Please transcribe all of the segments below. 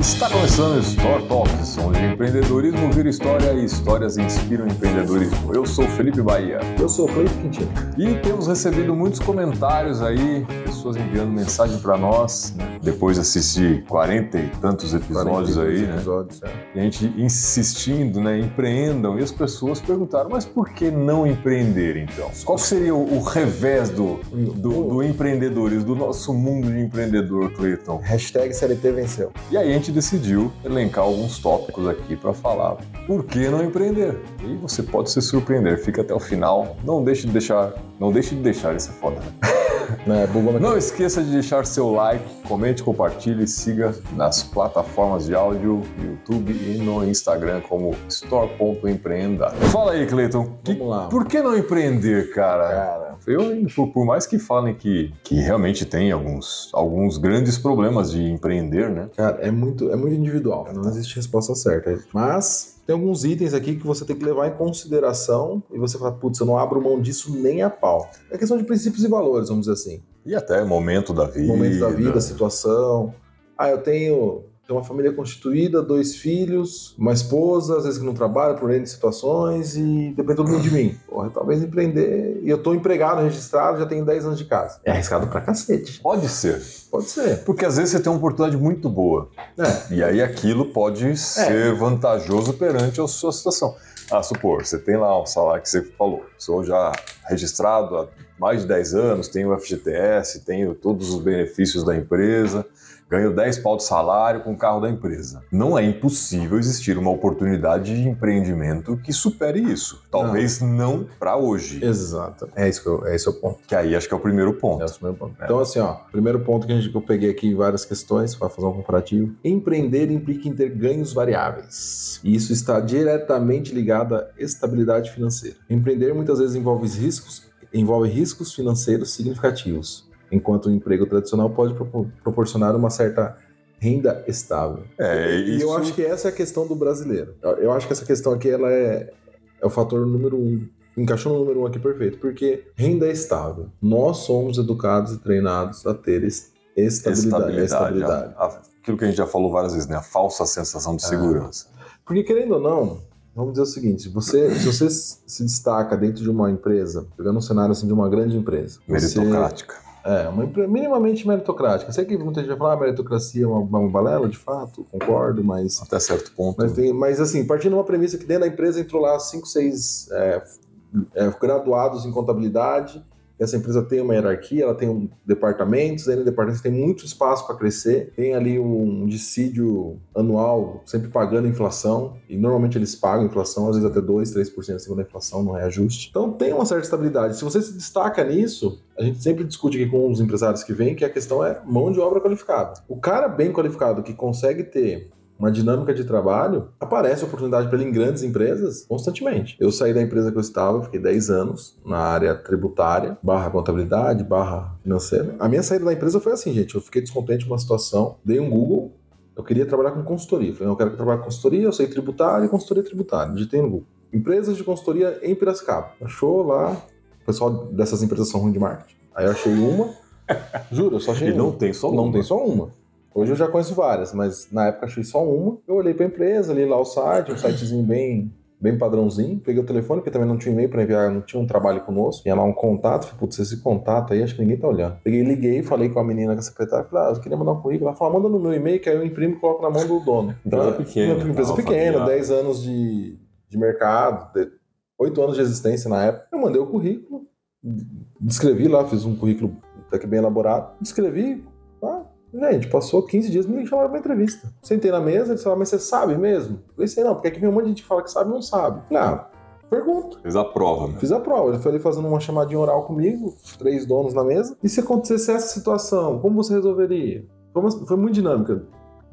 Está começando o Store Talks, onde empreendedorismo vira história e histórias inspiram empreendedorismo. Eu sou Felipe Bahia. Eu sou Cleiton Quintino. E temos recebido muitos comentários aí, pessoas enviando mensagem para nós, né? Depois de assistir 40 e tantos episódios 42 aí, né? episódios, é. E a gente insistindo, né? Empreendam. E as pessoas perguntaram, mas por que não empreender então? Qual seria o, o revés do, do, do empreendedorismo, do nosso mundo de empreendedor, Cleiton? Hashtag CLT venceu. E aí a gente decidiu elencar alguns tópicos aqui para falar por que não empreender. E você pode se surpreender, fica até o final. Não deixe de deixar, não deixe de deixar é foda. Né? Né? Bugou Não esqueça de deixar seu like, comente, compartilhe, siga nas plataformas de áudio, YouTube e no Instagram como store.empreenda. Fala aí, Cleiton. Por que não empreender, cara? Cara, Eu, por, por mais que falem que, que realmente tem alguns, alguns grandes problemas de empreender, né? cara, é muito, é muito individual. Não existe resposta certa. Mas tem alguns itens aqui que você tem que levar em consideração e você fala, putz, eu não abro mão disso nem a pau. É questão de princípios e valores, vamos dizer assim. E até momento da vida. Momento da vida, situação. Ah, eu tenho, tenho uma família constituída, dois filhos, uma esposa, às vezes que não trabalha por N situações e depende todo mundo de mim. Porra, talvez empreender. E eu tô empregado, registrado, já tenho 10 anos de casa. É arriscado pra cacete. Pode ser. Pode ser. Porque às vezes você tem uma oportunidade muito boa. É. E aí aquilo pode ser vantajoso perante a sua situação. Ah, supor, você tem lá um salário que você falou, sou já registrado há mais de 10 anos, tenho o FGTS, tenho todos os benefícios da empresa, ganho 10 pau de salário com o carro da empresa. Não é impossível existir uma oportunidade de empreendimento que supere isso. Talvez não, para hoje. Exato. É isso que eu, é esse o ponto. Que aí acho que é o primeiro ponto. É o primeiro ponto. Então, assim, ó, primeiro ponto que, a gente, que eu peguei aqui várias questões para fazer um comparativo. Empreender implica em ter ganhos variáveis. E isso está diretamente ligado à estabilidade financeira. Empreender muitas vezes envolve riscos, envolve riscos financeiros significativos, enquanto o emprego tradicional pode propor- proporcionar uma certa renda estável. É, E isso... eu acho que essa é a questão do brasileiro. Eu- acho que essa questão aqui ela é, é o fator número um. Encaixou no número um aqui perfeito, porque renda é estável. Nós somos educados e treinados a ter es- estabilidade. estabilidade. a- a- aquilo que a gente já falou várias vezes, né? A falsa sensação de Ah. segurança. Porque querendo ou não, vamos dizer o seguinte: se você, se você se destaca dentro de uma empresa, pegando um cenário assim de uma grande empresa, você- Meritocrática. É, uma empresa minimamente meritocrática. Sei que muita gente vai falar, ah, meritocracia é uma, uma balela, de fato, concordo, mas Até certo ponto. Mas, tem- mas, assim, partindo de uma premissa que dentro da empresa entrou lá cinco, seis é, é, graduados em contabilidade, essa empresa tem uma hierarquia, ela tem um departamentos, aí no departamento tem muito espaço para crescer, tem ali um dissídio anual sempre pagando inflação, e normalmente eles pagam inflação, às vezes até 2, 3% acima da inflação, não é ajuste. Então tem uma certa estabilidade. Se você se destaca nisso, a gente sempre discute aqui com os empresários que vêm que a questão é mão de obra qualificada. O cara bem qualificado que consegue ter uma dinâmica de trabalho, aparece oportunidade para ele em grandes empresas constantemente. Eu saí da empresa que eu estava, fiquei 10 anos na área tributária, barra contabilidade, barra financeira. A minha saída da empresa foi assim, gente, eu fiquei descontente com uma situação, dei um Google, eu queria trabalhar com consultoria. Falei, eu quero trabalhar com consultoria, eu sei tributário e consultoria tributária. Digitei no Google. Empresas de consultoria em Piracicaba. Achou lá, pessoal dessas empresas são ruins de marketing. Aí eu achei uma, juro, eu só achei E uma. não tem só Não uma. tem só uma. Hoje eu já conheço várias, mas na época achei só uma. Eu olhei pra empresa, li lá o site, um sitezinho bem, bem padrãozinho. Peguei o telefone, porque também não tinha e-mail pra enviar, não tinha um trabalho conosco. Tinha lá um contato, falei, putz, esse contato aí, acho que ninguém tá olhando. Peguei, liguei, falei com a menina, com a secretária, falei, ah, eu queria mandar um currículo. Ela falou, manda no meu e-mail, que aí eu imprimo e coloco na mão do dono. Empresa é- pequena, uma Empresa pequena, familiar. 10 anos de, de mercado, de- 8 anos de existência na época. Eu mandei o currículo, descrevi lá, fiz um currículo até que bem elaborado, descrevi, ah, gente, passou 15 dias, me chamaram pra entrevista. Sentei na mesa, eles falaram, mas você sabe mesmo? Eu sei não, porque aqui vem um monte de gente que fala que sabe e não sabe. Falei, ah, pergunta. Fez a prova, né? Fiz a prova, ele foi ali fazendo uma chamadinha oral comigo, três donos na mesa. E se acontecesse essa situação, como você resolveria? Foi, uma- foi muito dinâmica.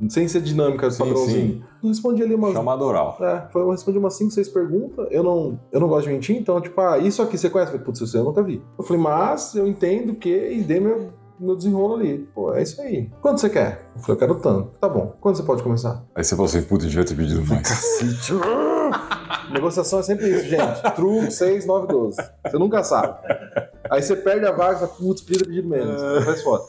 Sem ser dinâmica, Sim, padrãozinho. Eu respondi ali umas Chamada oral. é, foi, eu respondi umas 5, 6 perguntas. Eu não, eu não gosto de mentir, então, tipo, ah, isso aqui você conhece? Eu falei, putz, isso eu nunca vi. Eu falei, mas eu entendo que. E dei meu, meu desenrolo ali. Pô, é isso aí. Quanto você quer? Eu falei, eu quero tanto. Tá bom. Quando você pode começar? Aí você falou assim, puta, eu devia ter pedido mais. Cacete. Negociação é sempre isso, gente. True 6, 9, 12. Você nunca sabe. Aí você perde a vaga e fala, putz, podia ter pedido menos. Faz foda.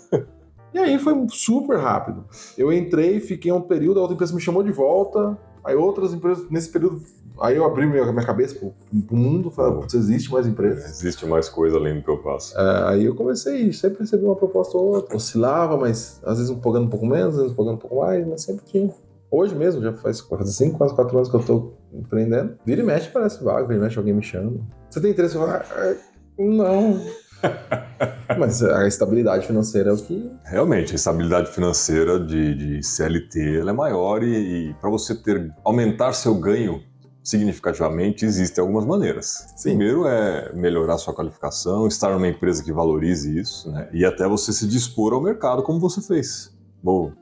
E aí foi super rápido. Eu entrei, fiquei um período, a outra empresa me chamou de volta, aí outras empresas, nesse período, aí eu abri minha, minha cabeça pro, pro mundo, falei, putz, existe mais empresas. Existe mais coisa além do que eu faço. É, aí eu comecei, sempre recebi uma proposta ou outra, oscilava, mas às vezes um pagando um pouco menos, às vezes pagando um pouco mais, mas sempre tinha. Hoje mesmo, já faz quase 5, quase 4 anos que eu tô empreendendo. Vira e mexe, parece vaga, vira e mexe, alguém me chama. Você tem interesse? Eu falo, ah, não. Mas a estabilidade financeira é o que. Realmente, a estabilidade financeira de, de CLT ela é maior e, e para você ter aumentar seu ganho significativamente existem algumas maneiras. Sim. Primeiro é melhorar sua qualificação, estar numa empresa que valorize isso, né? E até você se dispor ao mercado como você fez. Vou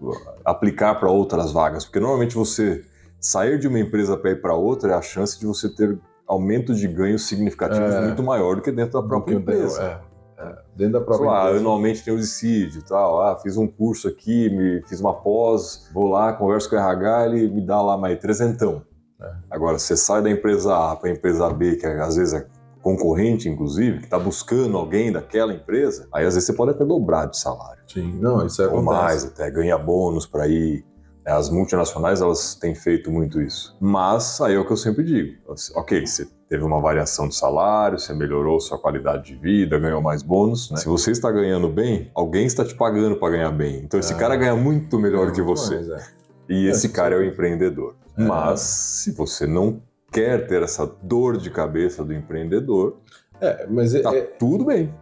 aplicar para outras vagas, porque normalmente você sair de uma empresa para ir para outra é a chance de você ter aumento de ganhos significativos É. muito maior do que dentro da própria empresa. é, é. Dentro da própria Sei lá, empresa. anualmente tem o dissídio e tal. Ah, fiz um curso aqui, me, fiz uma pós, vou lá, converso com o RH, ele me dá lá mais trezentão. É. Agora, você sai da empresa A para a empresa B, que às vezes é concorrente, inclusive, que está buscando alguém daquela empresa, aí às vezes você pode até dobrar de salário. Sim, não, isso é Ou mais, até ganha bônus para ir. É, As multinacionais, elas têm feito muito isso. Mas, aí é o que eu sempre digo. Ok, você teve uma variação de salário, você melhorou sua qualidade de vida, ganhou mais bônus. né? Se você está ganhando bem, alguém está te pagando para ganhar bem. Então, esse É. cara ganha muito melhor que Muito você. mais, é. E É, esse cara é o empreendedor. É. Mas, se você não quer ter essa dor de cabeça do empreendedor, É, mas, é- tá é- tudo bem.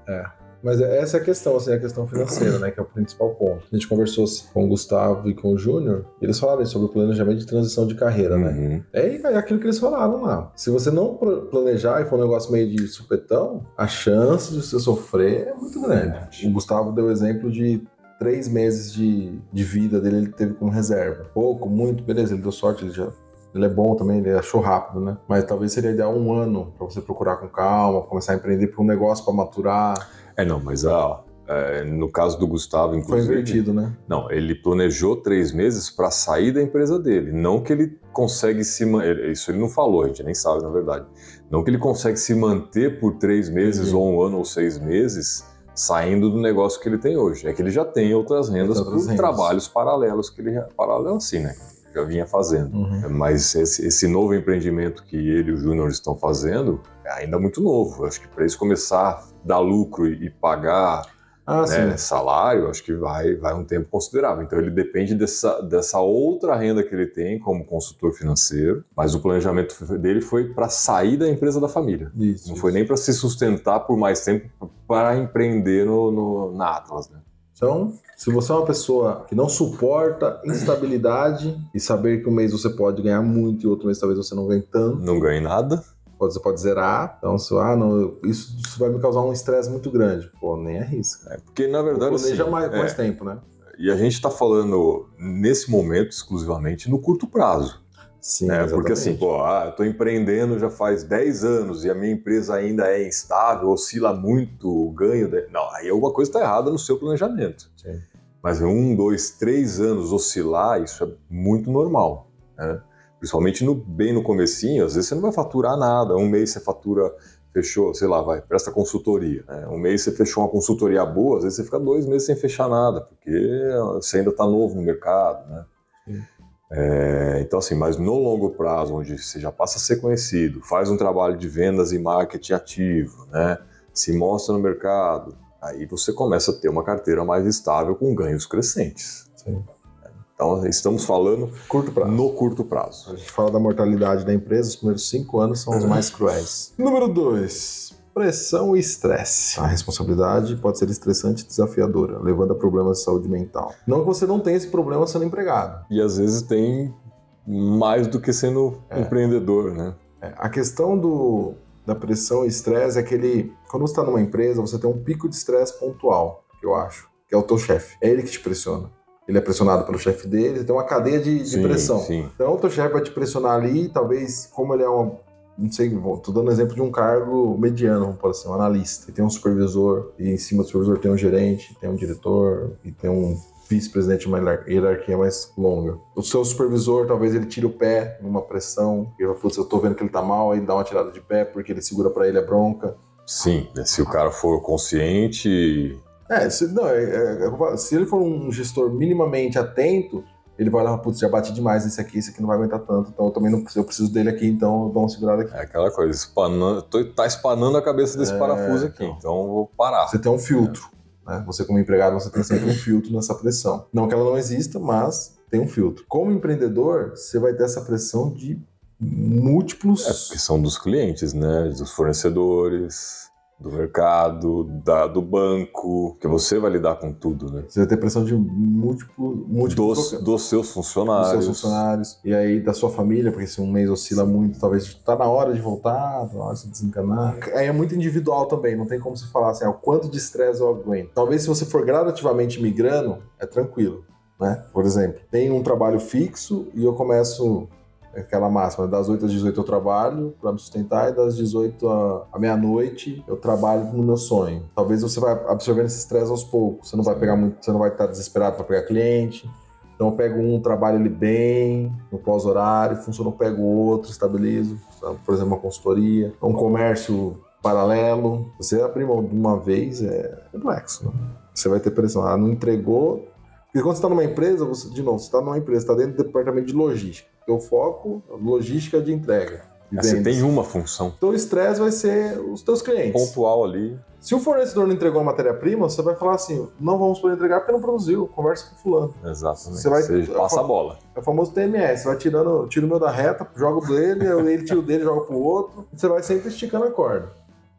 Mas é- essa é a questão, assim, a questão financeira, né? Que é o principal ponto. A gente conversou com o Gustavo e com o Júnior, e eles falaram sobre o planejamento de transição de carreira, né? Uhum. É é aquilo que eles falaram lá. Se você não planejar e for um negócio meio de supetão, a chance de você sofrer é muito grande. O Gustavo deu o exemplo de três meses de, de vida dele, ele teve como reserva. Pouco, muito, beleza, ele deu sorte, ele já. Ele é bom também, ele achou rápido, né? Mas talvez seria ideal um ano pra você procurar com calma, começar a empreender para um negócio pra maturar. É, não, mas ah, é, no caso do Gustavo, Foi inclusive. invertido, né? Não, ele planejou três meses para sair da empresa dele. Não que ele consegue se manter. Isso ele não falou, a gente nem sabe, na verdade. Não que ele consegue se manter por três meses, Uhum. ou um ano, ou seis meses, saindo do negócio que ele tem hoje. É que ele já tem outras rendas outras por rendas. trabalhos paralelos que ele. Paralelo assim, né? Já vinha fazendo. Mas esse, esse novo empreendimento que ele e o Júnior estão fazendo é ainda muito novo. Acho que para eles começar dar lucro e, pagar Ah, né, salário, acho que vai, vai um tempo considerável. Então ele depende dessa, dessa outra renda que ele tem como consultor financeiro, mas o planejamento dele foi para sair da empresa da família. Isso. Não foi nem para se sustentar por mais tempo para empreender no, no- na Atlas. Né? Então, se você é uma pessoa que não suporta instabilidade e saber que um mês você pode ganhar muito e outro mês talvez você não ganhe tanto, Não ganhei nada. Pode- você pode zerar. Então, se, ah, não, isso, isso vai me causar um estresse muito grande. Pô, nem arrisca. É, porque na verdade. Planeja assim, mais, é, mais tempo, né? E a gente está falando nesse momento exclusivamente no curto prazo. Sim, né? Porque assim, pô, ah, eu estou empreendendo já faz 10 anos e a minha empresa ainda é instável, oscila muito o ganho. de- Não, aí alguma coisa está errada no seu planejamento. Sim. Mas um, dois, três anos oscilar, isso é muito normal. Né? Principalmente no, bem no comecinho, às vezes você não vai faturar nada. Um mês você fatura, fechou, sei lá, vai, presta consultoria. né? Um mês você fechou uma consultoria boa, às vezes você fica dois meses sem fechar nada, porque você ainda está novo no mercado. Né? É, então, assim, mas no longo prazo, onde você já passa a ser conhecido, faz um trabalho de vendas e marketing ativo, né? se mostra no mercado, aí você começa a ter uma carteira mais estável com ganhos crescentes. Sim. Então, estamos falando Curto prazo. no curto prazo. A gente fala da mortalidade da empresa, os primeiros cinco anos são os mais cruéis. Número dois, pressão e estresse. A responsabilidade pode ser estressante e desafiadora, levando a problemas de saúde mental. Não que você não tenha esse problema sendo empregado. E às vezes tem mais do que sendo É. empreendedor, né? É, A questão do, da pressão e estresse é que ele, quando você está numa empresa, você tem um pico de estresse pontual, que eu acho, que é o teu chefe. É ele que te pressiona. Ele é pressionado pelo chefe dele, tem uma cadeia de, de Sim, pressão. Sim. Então o teu chefe vai te pressionar ali, talvez, como ele é uma. Não sei, tô dando exemplo de um cargo mediano, vamos por assim, um analista. E tem um supervisor, e em cima do supervisor tem um gerente, tem um diretor, e tem um vice-presidente, uma hierar- hierarquia mais longa. O seu supervisor, talvez ele tire o pé numa pressão, e ele eu tô vendo que ele tá mal, aí ele dá uma tirada de pé, porque ele segura pra ele a bronca. Sim, né? se o cara for consciente, É, se, não, é, é, é se ele for um gestor minimamente atento, ele vai lá, putz, já bati demais nesse aqui, esse aqui não vai aguentar tanto, então eu também não eu preciso dele aqui, então eu dou uma segurada aqui. É aquela coisa, espanando, tô, tá espanando a cabeça desse é, parafuso aqui, então, então vou parar. Você tem um filtro, né? Você como empregado, você tem sempre um filtro nessa pressão. Não que ela não exista, mas tem um filtro. Como empreendedor, você vai ter essa pressão de múltiplos... É, são dos clientes, né? Dos fornecedores do mercado, da, do banco, que você vai lidar com tudo, né? Você vai ter pressão de múltiplo, múltiplos dos, dos seus funcionários. Dos seus funcionários. E aí da sua família, porque se um mês oscila muito, talvez tá na hora de voltar, tá na hora de se desencanar. Aí é muito individual também, não tem como se falar assim, ah, o quanto de estresse eu aguento. Talvez se você for gradativamente migrando, é tranquilo. Né? Por exemplo, tem um trabalho fixo e eu começo aquela máxima, das 8 às 18 eu trabalho para me sustentar e das 18 à meia-noite eu trabalho no meu sonho. Talvez você vai absorvendo esse estresse aos poucos, você não vai pegar muito, você não vai estar desesperado para pegar cliente. Então eu pego um, trabalho ele bem, no pós-horário, funciona, eu pego outro, estabilizo, por exemplo, uma consultoria, um comércio paralelo. Você abrir uma vez é complexo, né? Você vai ter pressão. Ah, não entregou, porque quando você está numa empresa, você, de novo, você está numa empresa, está dentro do departamento de logística. Teu foco, logística de entrega. De é, você tem uma função. Então o estresse vai ser os teus clientes. Pontual ali. Se o fornecedor não entregou a matéria-prima, você vai falar assim: não vamos poder entregar porque não produziu, conversa com o fulano. Exatamente. Você, vai, você passa a bola. É o famoso TMS. Você vai tirando, tira o meu da reta, joga o dele, ele tira o dele, joga pro outro. Você vai sempre esticando a corda.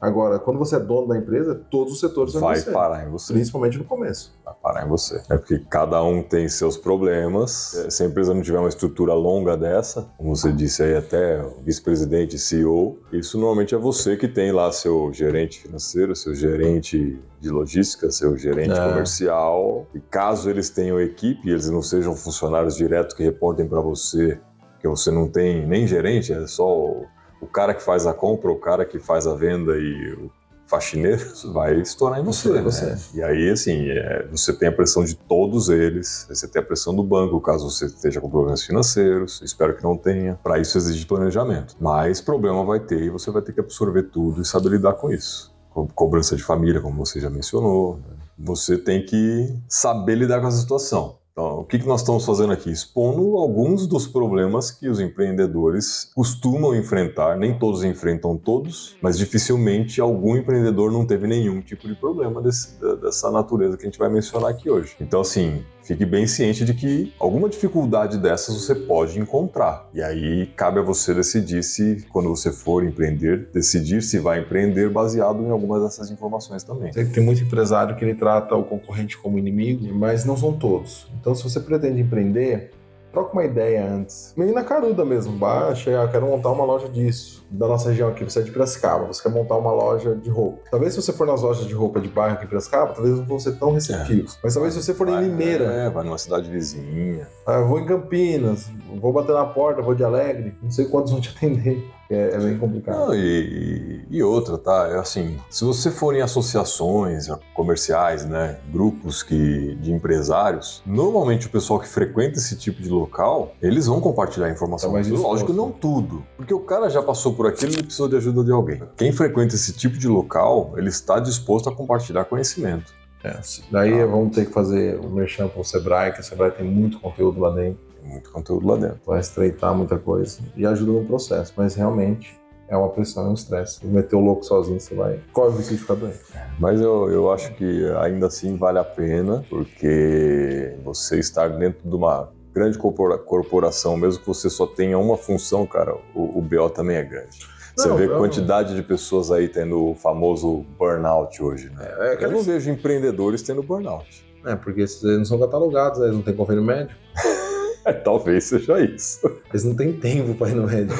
Agora, quando você é dono da empresa, todos os setores vai você. parar em você. Principalmente no começo. Vai parar em você. É porque cada um tem seus problemas. É, se a empresa não tiver uma estrutura longa dessa, como você disse aí, até vice-presidente, CEO, isso normalmente é você que tem lá seu gerente financeiro, seu gerente de logística, seu gerente é. comercial. E caso eles tenham equipe, eles não sejam funcionários diretos que reportem para você, que você não tem nem gerente, é só o cara que faz a compra, o cara que faz a venda e o faxineiro vai estourar em você. Né? você. E aí, assim, é, você tem a pressão de todos eles, você tem a pressão do banco, caso você esteja com problemas financeiros, espero que não tenha. Para isso exige planejamento. Mas problema vai ter e você vai ter que absorver tudo e saber lidar com isso. Co cobrança de família, como você já mencionou. Né? Você tem que saber lidar com essa situação. Então, o que, que nós estamos fazendo aqui? Expondo alguns dos problemas que os empreendedores costumam enfrentar. Nem todos enfrentam todos, mas dificilmente algum empreendedor não teve nenhum tipo de problema desse, dessa natureza que a gente vai mencionar aqui hoje. Então, assim, fique bem ciente de que alguma dificuldade dessas você pode encontrar. E aí cabe a você decidir se, quando você for empreender, decidir se vai empreender baseado em algumas dessas informações também. Tem muito empresário que ele trata o concorrente como inimigo, mas não são todos. Então, se você pretende empreender, troca uma ideia antes. Meio na caruda mesmo, baixa, ah, quero montar uma loja disso. Da nossa região aqui, você é de Piracicaba, você quer montar uma loja de roupa. Talvez se você for nas lojas de roupa de bairro aqui em Piracicaba, talvez não vão ser tão receptivos. É. Mas talvez se você for vai, em Limeira. É, vai numa cidade vizinha. Ah, vou em Campinas, vou bater na porta, vou de Alegre, não sei quantos vão te atender. É, é bem complicado. Não, e, e, outra, tá? É assim, se você for em associações comerciais, né, grupos que, de empresários, normalmente o pessoal que frequenta esse tipo de local, eles vão compartilhar informação. Tá Lógico, não tudo. Porque o cara já passou por aquilo e precisou de ajuda de alguém. Quem frequenta esse tipo de local, ele está disposto a compartilhar conhecimento. É, daí ah. vamos ter que fazer o um merchan para o Sebrae, que o Sebrae tem muito conteúdo lá dentro muito conteúdo lá dentro. Vai estreitar muita coisa e ajuda no processo, mas realmente é uma pressão, é um estresse. Meter o louco sozinho, você vai. Corre o risco de ficar doente. Mas eu, eu acho que ainda assim vale a pena, porque você estar dentro de uma grande corporação, mesmo que você só tenha uma função, cara, o, o BO também é grande. Você não, vê a quantidade de pessoas aí tendo o famoso burnout hoje, né? É, é eu não vejo empreendedores tendo burnout. É, porque eles não são catalogados, eles não têm convênio médico. Talvez seja isso. Eles não têm tempo para ir no médico.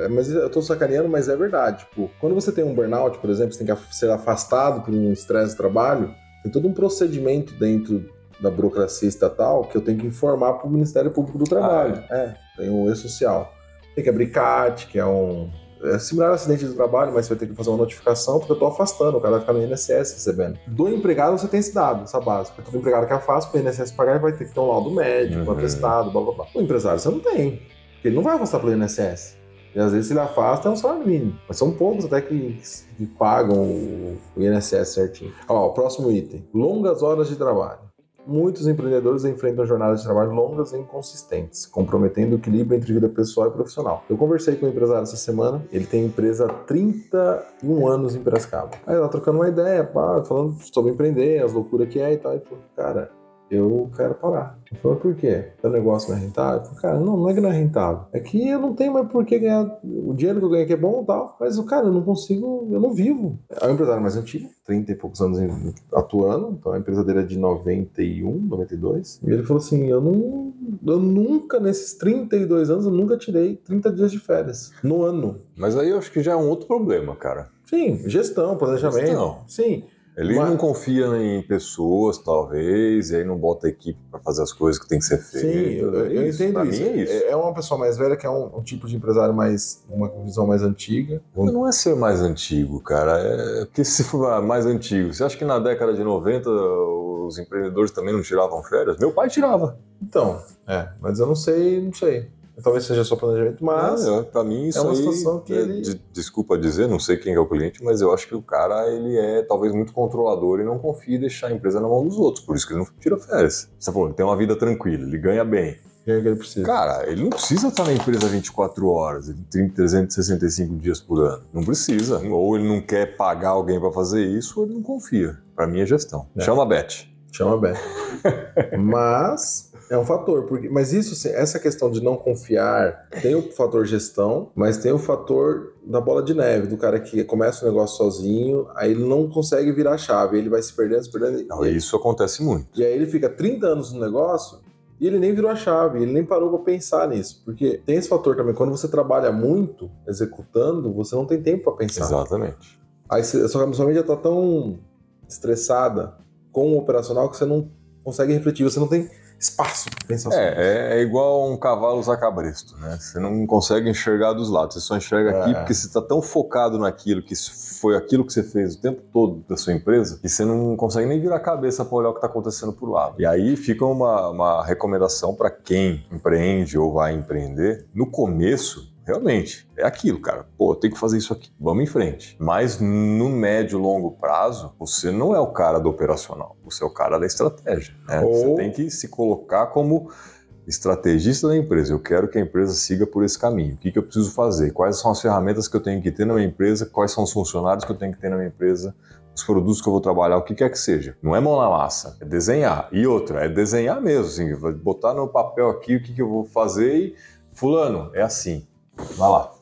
é, mas eu tô sacaneando, mas é verdade. Tipo, quando você tem um burnout, por exemplo, você tem que ser afastado por um estresse de trabalho, tem todo um procedimento dentro da burocracia estatal que eu tenho que informar para o Ministério Público do Trabalho. Ah, é. é, tem o E-Social. Tem que abrir CAT, que é um é similar a acidente de trabalho, mas você vai ter que fazer uma notificação porque eu estou afastando, o cara vai ficar no INSS recebendo. Do empregado você tem esse dado, essa base. Porque todo empregado que afasta, para o INSS pagar, vai ter que ter um laudo médico, uhum. um atestado, blá blá blá. O empresário você não tem, porque ele não vai afastar pelo INSS. E às vezes se ele afasta é um salário mínimo. Mas são poucos até que, que pagam o, INSS certinho. Ó, o próximo item: longas horas de trabalho. Muitos empreendedores enfrentam jornadas de trabalho longas e inconsistentes, comprometendo o equilíbrio entre vida pessoal e profissional. Eu conversei com um empresário essa semana, ele tem empresa há 31 anos em Piracicaba. Aí lá trocando uma ideia, pá, falando sobre empreender, as loucuras que é e tal. E falou, cara, eu quero parar. Ele falou, por quê? O negócio não é rentável? Eu falei, cara, não, não é que não é rentável. É que eu não tenho mais por que ganhar. O dinheiro que eu ganho aqui é bom e tal, mas, cara, eu não consigo, eu não vivo. É um empresário mais antigo, 30 e poucos anos atuando, então a empresa dele é de 91, 92. E ele falou assim: eu não. Eu nunca, nesses 32 anos, eu nunca tirei 30 dias de férias no ano. Mas aí eu acho que já é um outro problema, cara. Sim, gestão, planejamento. Gestão. Sim. Ele Mas... não confia em pessoas, talvez, e aí não bota a equipe para fazer as coisas que tem que ser feitas. Sim, eu, eu entendo pra isso. É isso. É uma pessoa mais velha que é um, um, tipo de empresário mais. uma visão mais antiga. Não é ser mais antigo, cara. É porque se for mais antigo, você acha que na década de 90 os empreendedores também não tiravam férias? Meu pai tirava. Então, é, mas eu não sei, não sei. Talvez seja só planejamento, mas. É, para mim, isso é uma aí, situação que é, ele. De, desculpa dizer, não sei quem é o cliente, mas eu acho que o cara ele é talvez muito controlador e não confia em deixar a empresa na mão dos outros. Por isso que ele não tira férias. Você falou, ele tem uma vida tranquila, ele ganha bem. que ele precisa. Cara, ele não precisa estar na empresa 24 horas, 30, 365 dias por ano. Não precisa. Ou ele não quer pagar alguém para fazer isso, ou ele não confia. Para mim é gestão. É. Chama a Beth. Chama a Beth. mas é um fator, porque, mas isso, essa questão de não confiar, tem o fator gestão, mas tem o fator da bola de neve, do cara que começa o negócio sozinho, aí ele não consegue virar a chave, ele vai se perdendo, se perdendo. Não, e isso acontece muito. E aí ele fica 30 anos no negócio e ele nem virou a chave, ele nem parou para pensar nisso. Porque tem esse fator também, quando você trabalha muito executando, você não tem tempo para pensar. Exatamente. Aí a sua, sua mente já tá tão estressada com o operacional que você não consegue refletir, você não tem espaço é, é, é, igual um cavalo usar cabresto, né? Você não consegue enxergar dos lados, você só enxerga é. aqui porque você está tão focado naquilo que foi aquilo que você fez o tempo todo da sua empresa que você não consegue nem virar a cabeça para olhar o que está acontecendo por lado. E aí fica uma, uma recomendação para quem empreende ou vai empreender. No começo, realmente, é aquilo, cara. Pô, tem que fazer isso aqui. Vamos em frente. Mas no médio e longo prazo, você não é o cara do operacional. Você é o cara da estratégia. Né? Ou... Você tem que se colocar como estrategista da empresa. Eu quero que a empresa siga por esse caminho. O que, que eu preciso fazer? Quais são as ferramentas que eu tenho que ter na minha empresa? Quais são os funcionários que eu tenho que ter na minha empresa? Os produtos que eu vou trabalhar, o que quer que seja. Não é mão na massa, é desenhar. E outra, é desenhar mesmo. Assim, botar no papel aqui o que, que eu vou fazer e, fulano, é assim. Vai lá.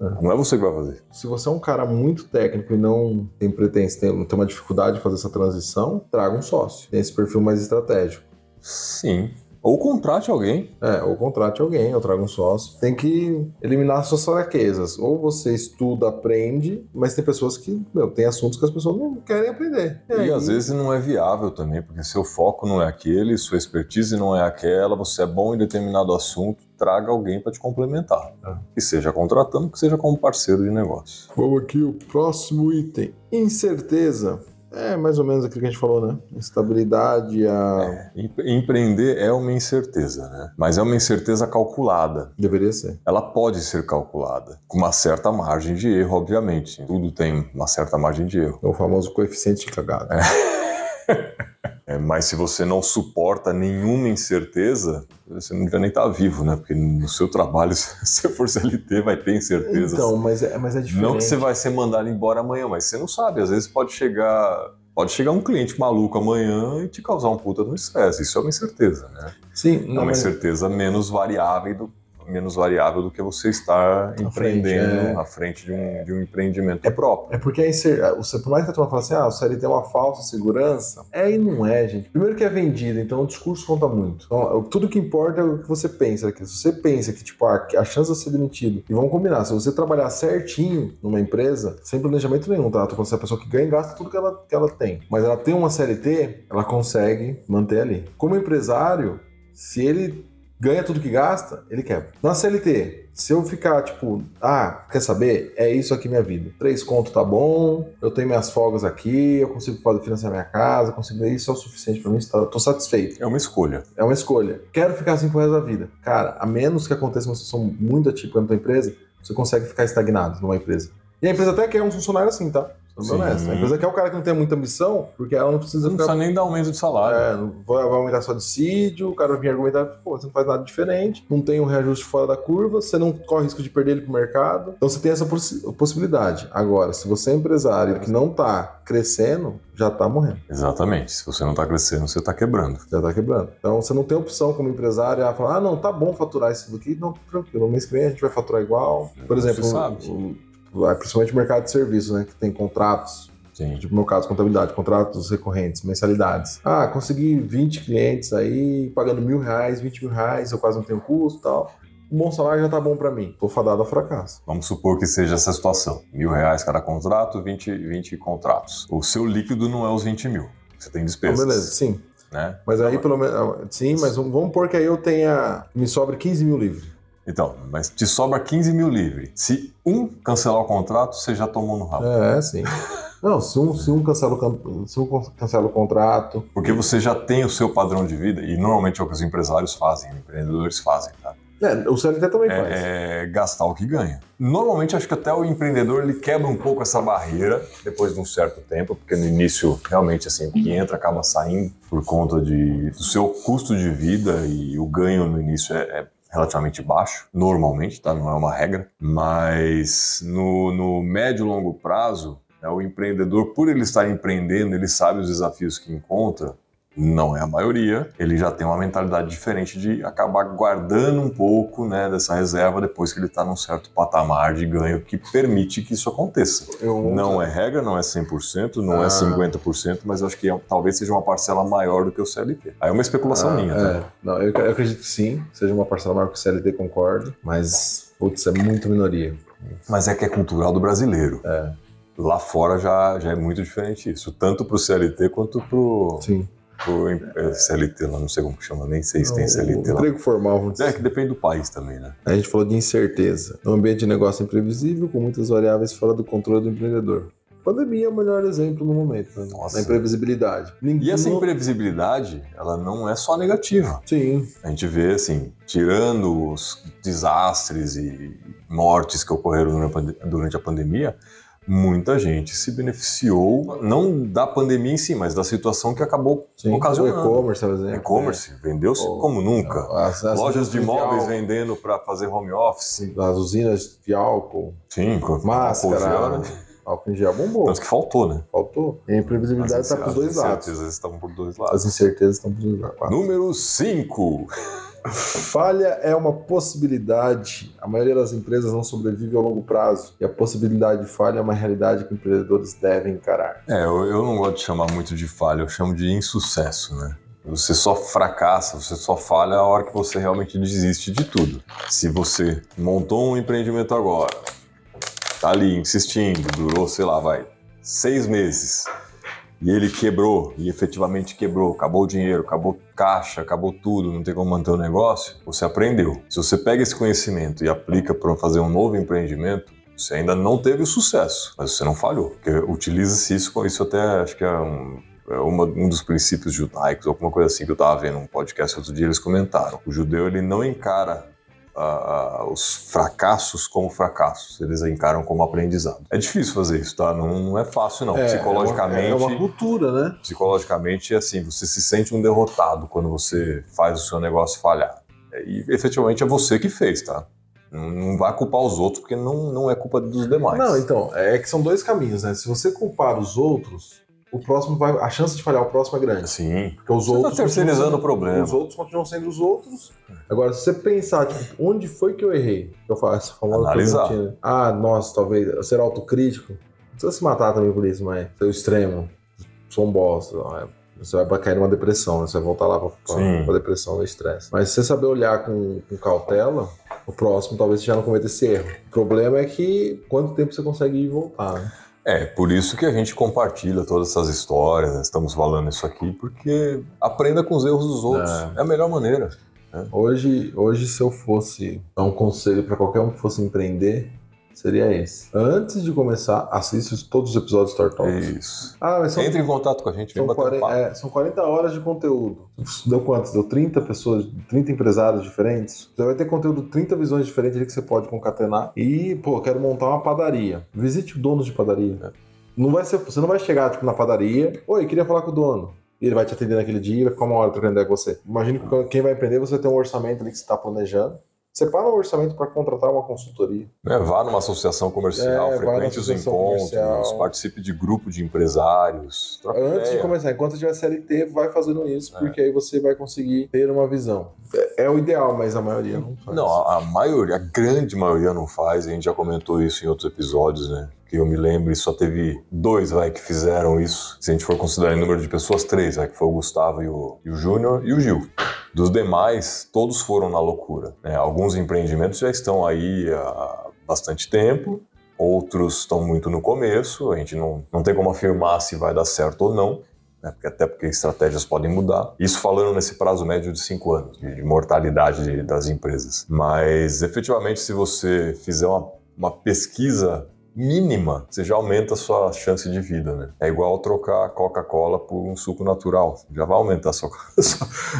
É. Não é você que vai fazer. Se você é um cara muito técnico e não tem pretensão, tem, tem uma dificuldade de fazer essa transição, traga um sócio. Tem esse perfil mais estratégico. Sim. Ou contrate alguém. É, ou contrate alguém, ou traga um sócio. Tem que eliminar suas fraquezas. Ou você estuda, aprende, mas tem pessoas que, meu, tem assuntos que as pessoas não querem aprender. E, e aí... às vezes não é viável também, porque seu foco não é aquele, sua expertise não é aquela, você é bom em determinado assunto, traga alguém para te complementar. É. Que seja contratando, que seja como parceiro de negócio. Vamos aqui, o próximo item. Incerteza. É mais ou menos aquilo que a gente falou, né? Estabilidade, a. É, empreender é uma incerteza, né? Mas é uma incerteza calculada. Deveria ser. Ela pode ser calculada, com uma certa margem de erro, obviamente. Tudo tem uma certa margem de erro. É o famoso coeficiente de cagada. É. É, mas se você não suporta nenhuma incerteza, você não devia nem estar vivo, né? Porque no seu trabalho, se você for CLT, vai ter incertezas. Então, mas é, mas é diferente. Não que você vai ser mandado embora amanhã, mas você não sabe. Às vezes pode chegar, pode chegar um cliente maluco amanhã e te causar um puta no estresse. Isso é uma incerteza, né? Sim. Não, é uma mas... incerteza menos variável do, menos variável do que você estar empreendendo frente, é. à frente de um, de um empreendimento é, próprio. É porque aí você, por mais que a turma fale assim, ah, o CLT é uma falsa segurança, é e não é, gente. Primeiro que é vendido, então o discurso conta muito. Então, tudo que importa é o que você pensa. Que se você pensa que, tipo, ah, a chance de ser demitido, e vamos combinar, se você trabalhar certinho numa empresa, sem planejamento nenhum, tá? Tô falando se é a pessoa que ganha e gasta tudo que ela, que ela tem. Mas ela tem uma CLT, ela consegue manter ali. Como empresário, se ele ganha tudo que gasta, ele quebra. Na CLT, se eu ficar tipo, ah, quer saber? É isso aqui minha vida. Três contos tá bom, eu tenho minhas folgas aqui, eu consigo fazer financiar minha casa, consigo isso é o suficiente para mim, tá, tô satisfeito. É uma escolha. É uma escolha. Quero ficar assim pro resto da vida. Cara, a menos que aconteça uma situação muito atípica na tua empresa, você consegue ficar estagnado numa empresa. E a empresa até quer um funcionário assim, tá? Sendo honesto. A empresa quer o cara que não tem muita ambição, porque ela não precisa Não ficar. precisa nem dar aumento de salário. É, vai, vai aumentar só dissídio, o cara vai vir argumentar, pô, você não faz nada diferente, não tem um reajuste fora da curva, você não corre risco de perder ele pro mercado. Então você tem essa possi- possibilidade. Agora, se você é empresário que não tá crescendo, já tá morrendo, Exatamente. Se você não está crescendo, você está quebrando. já tá quebrando. Então você não tem opção como empresário a falar, ah, não, tá bom faturar isso daqui, não, tranquilo, no mês que vem a gente vai faturar igual. Por exemplo, Você sabe. o- o- é, principalmente o mercado de serviços, né, que tem contratos Sim. Tipo, no meu caso, contabilidade, contratos recorrentes, mensalidades. Ah, consegui 20 clientes aí, pagando mil reais, 20 mil reais, eu quase não tenho custo e tal. Um bom salário já tá bom pra mim. Tô fadado ao fracasso. Vamos supor que seja essa situação. Mil reais cada contrato, 20, 20 contratos. O seu líquido não é os 20 mil. Você tem despesas. beleza, sim. Né? Mas aí, pelo menos. Sim, mas vamos pôr que aí eu tenha. Me sobre 15 mil livre. Então, mas te sobra 15 mil livre. Se um cancelar o contrato, você já tomou no rabo. É, sim. Não, se um, se um, cancela, o, se um cancela o contrato. Porque você já tem o seu padrão de vida, e normalmente é o que os empresários fazem, empreendedores fazem, tá? É, o CLT também faz. É, é gastar o que ganha. Normalmente, acho que até o empreendedor ele quebra um pouco essa barreira depois de um certo tempo, porque no início, realmente, assim, o que entra acaba saindo por conta de, do seu custo de vida e o ganho no início é, é relativamente baixo, normalmente, tá? Não é uma regra. Mas no, no médio e longo prazo, né, o empreendedor, por ele estar empreendendo, ele sabe os desafios que encontra, não é a maioria, ele já tem uma mentalidade diferente de acabar guardando um pouco né, dessa reserva depois que ele está num certo patamar de ganho que permite que isso aconteça. Eu- Não é regra, não é 100%, não é Ah. 50%, mas eu acho que é- talvez seja uma parcela maior do que o CLT. Aí é uma especulação Ah, minha, tá? é. Não, eu, eu acredito que sim, seja uma parcela maior que o CLT, concordo. Mas, putz, é muito minoria. Mas é que é cultural do brasileiro. É. Lá fora já, já é muito diferente isso, tanto para o CLT quanto para o Sim. CLT lá, não sei como que chama, nem sei se tem O CLT lá. emprego formal, vamos dizer É que depende do país também, né? A gente falou de incerteza. Um ambiente de negócio imprevisível, com muitas variáveis fora do controle do empreendedor. Pandemia é o melhor exemplo no momento, né? Nossa. da imprevisibilidade. Ninguém E essa imprevisibilidade, ela não é só negativa. Sim, A gente vê, assim, tirando os desastres e mortes que ocorreram durante a pandemia, muita gente se beneficiou, não da pandemia em si, mas da situação que acabou sim. ocasionando. E-commerce, por exemplo. E-commerce vendeu-se Oh, como nunca. As, as Lojas de imóveis vendendo para fazer home office. As usinas de álcool, Sim, máscara, álcool gel, álcool em gel bombou. Tanto que faltou, né? Faltou. E a imprevisibilidade está As- os dois as lados. incertezas estão por dois As lados. incertezas estão os dois lados. Número 5. Falha é uma possibilidade. A maioria das empresas não sobrevive a longo prazo. E a possibilidade de falha é uma realidade que empreendedores devem encarar. É, eu, eu não gosto de chamar muito de falha, eu chamo de insucesso, né? Você só fracassa, você só falha a hora que você realmente desiste de tudo. Se você montou um empreendimento agora, tá ali insistindo, durou, sei lá, vai, seis meses, e ele quebrou, e efetivamente quebrou, acabou o dinheiro, acabou caixa, acabou tudo, não tem como manter o negócio, você aprendeu. Se você pega esse conhecimento e aplica para fazer um novo empreendimento, você ainda não teve o sucesso, mas você não falhou. Porque utiliza-se isso, isso até acho que é um, é uma- um dos princípios judaicos, alguma coisa assim que eu estava vendo um podcast outro dia, eles comentaram. O judeu ele não encara os fracassos como fracassos, eles encaram como aprendizado. É difícil fazer isso, tá? Não, não é fácil, não. Psicologicamente. É uma, é uma cultura, né? psicologicamente, assim, você se sente um derrotado quando você faz o seu negócio falhar. E efetivamente é você que fez, tá? Não, não vai culpar os outros, porque não, não é culpa dos demais. Não, então, é que são dois caminhos, né? Se você culpar os outros, o próximo vai. A chance de falhar o próximo é grande. Sim. Porque os Você outros. está terceirizando o problema. Os outros continuam sendo os outros. Agora, se você pensar, tipo, onde foi que eu errei? Eu faço essa famosa Analisar. perguntinha. Ah, nossa, talvez. Ser autocrítico. Não precisa se matar também por isso, mas. Ser o extremo. Sou um bosta. é- Você vai cair numa depressão, né? Você vai voltar lá pra, pra, pra depressão, no estresse. Mas se você saber olhar com, com cautela, o próximo talvez você já não cometa esse erro. O problema é que quanto tempo você consegue voltar, né? É, por isso que a gente compartilha todas essas histórias, né? estamos falando isso aqui, porque aprenda com os erros dos outros. É. É, a melhor maneira. Hoje, hoje, se eu fosse dar um conselho para qualquer um que fosse empreender, seria esse. Antes de começar, assista todos os episódios do Star Talks. Isso. Ah, mas são, Entre em contato com a gente, vem são, bater um 40, papo. é, são 40 horas de conteúdo. Deu quantos? Deu 30 pessoas, 30 empresários diferentes. Você vai ter conteúdo, 30 visões diferentes ali que você pode concatenar. E, pô, quero montar uma padaria. Visite donos de padaria. É. Não vai ser, você não vai chegar tipo, na padaria. Oi, queria falar com o dono. E ele vai te atender naquele dia e vai ficar uma hora trocando ideia com você. Imagine que quem vai empreender, você tem um orçamento ali que você está planejando. Separa um orçamento para contratar uma consultoria. Né, Vá numa associação comercial, É, frequente os associação encontros, comercial. participe de grupo de empresários. Antes de ideia. começar, enquanto tiver CLT, vai fazendo isso, É. porque aí você vai conseguir ter uma visão. É, é o ideal, mas a maioria não faz. Não, a, a maioria, a grande maioria não faz, a gente já comentou isso em outros episódios, né? Que eu me lembro, e só teve dois, vai, que fizeram isso. Se a gente for considerar em número de pessoas, três, vai, que foi o Gustavo e o, o Júnior e o Gil. Dos demais, todos foram na loucura. né? Alguns empreendimentos já estão aí há bastante tempo, outros estão muito no começo, a gente não, não tem como afirmar se vai dar certo ou não. né? Porque até porque estratégias podem mudar. Isso falando nesse prazo médio de cinco anos de de mortalidade de- das empresas. Mas efetivamente, se você fizer uma, uma pesquisa mínima, você já aumenta a sua chance de vida, né? É igual trocar Coca-Cola por um suco natural. Já vai aumentar a sua,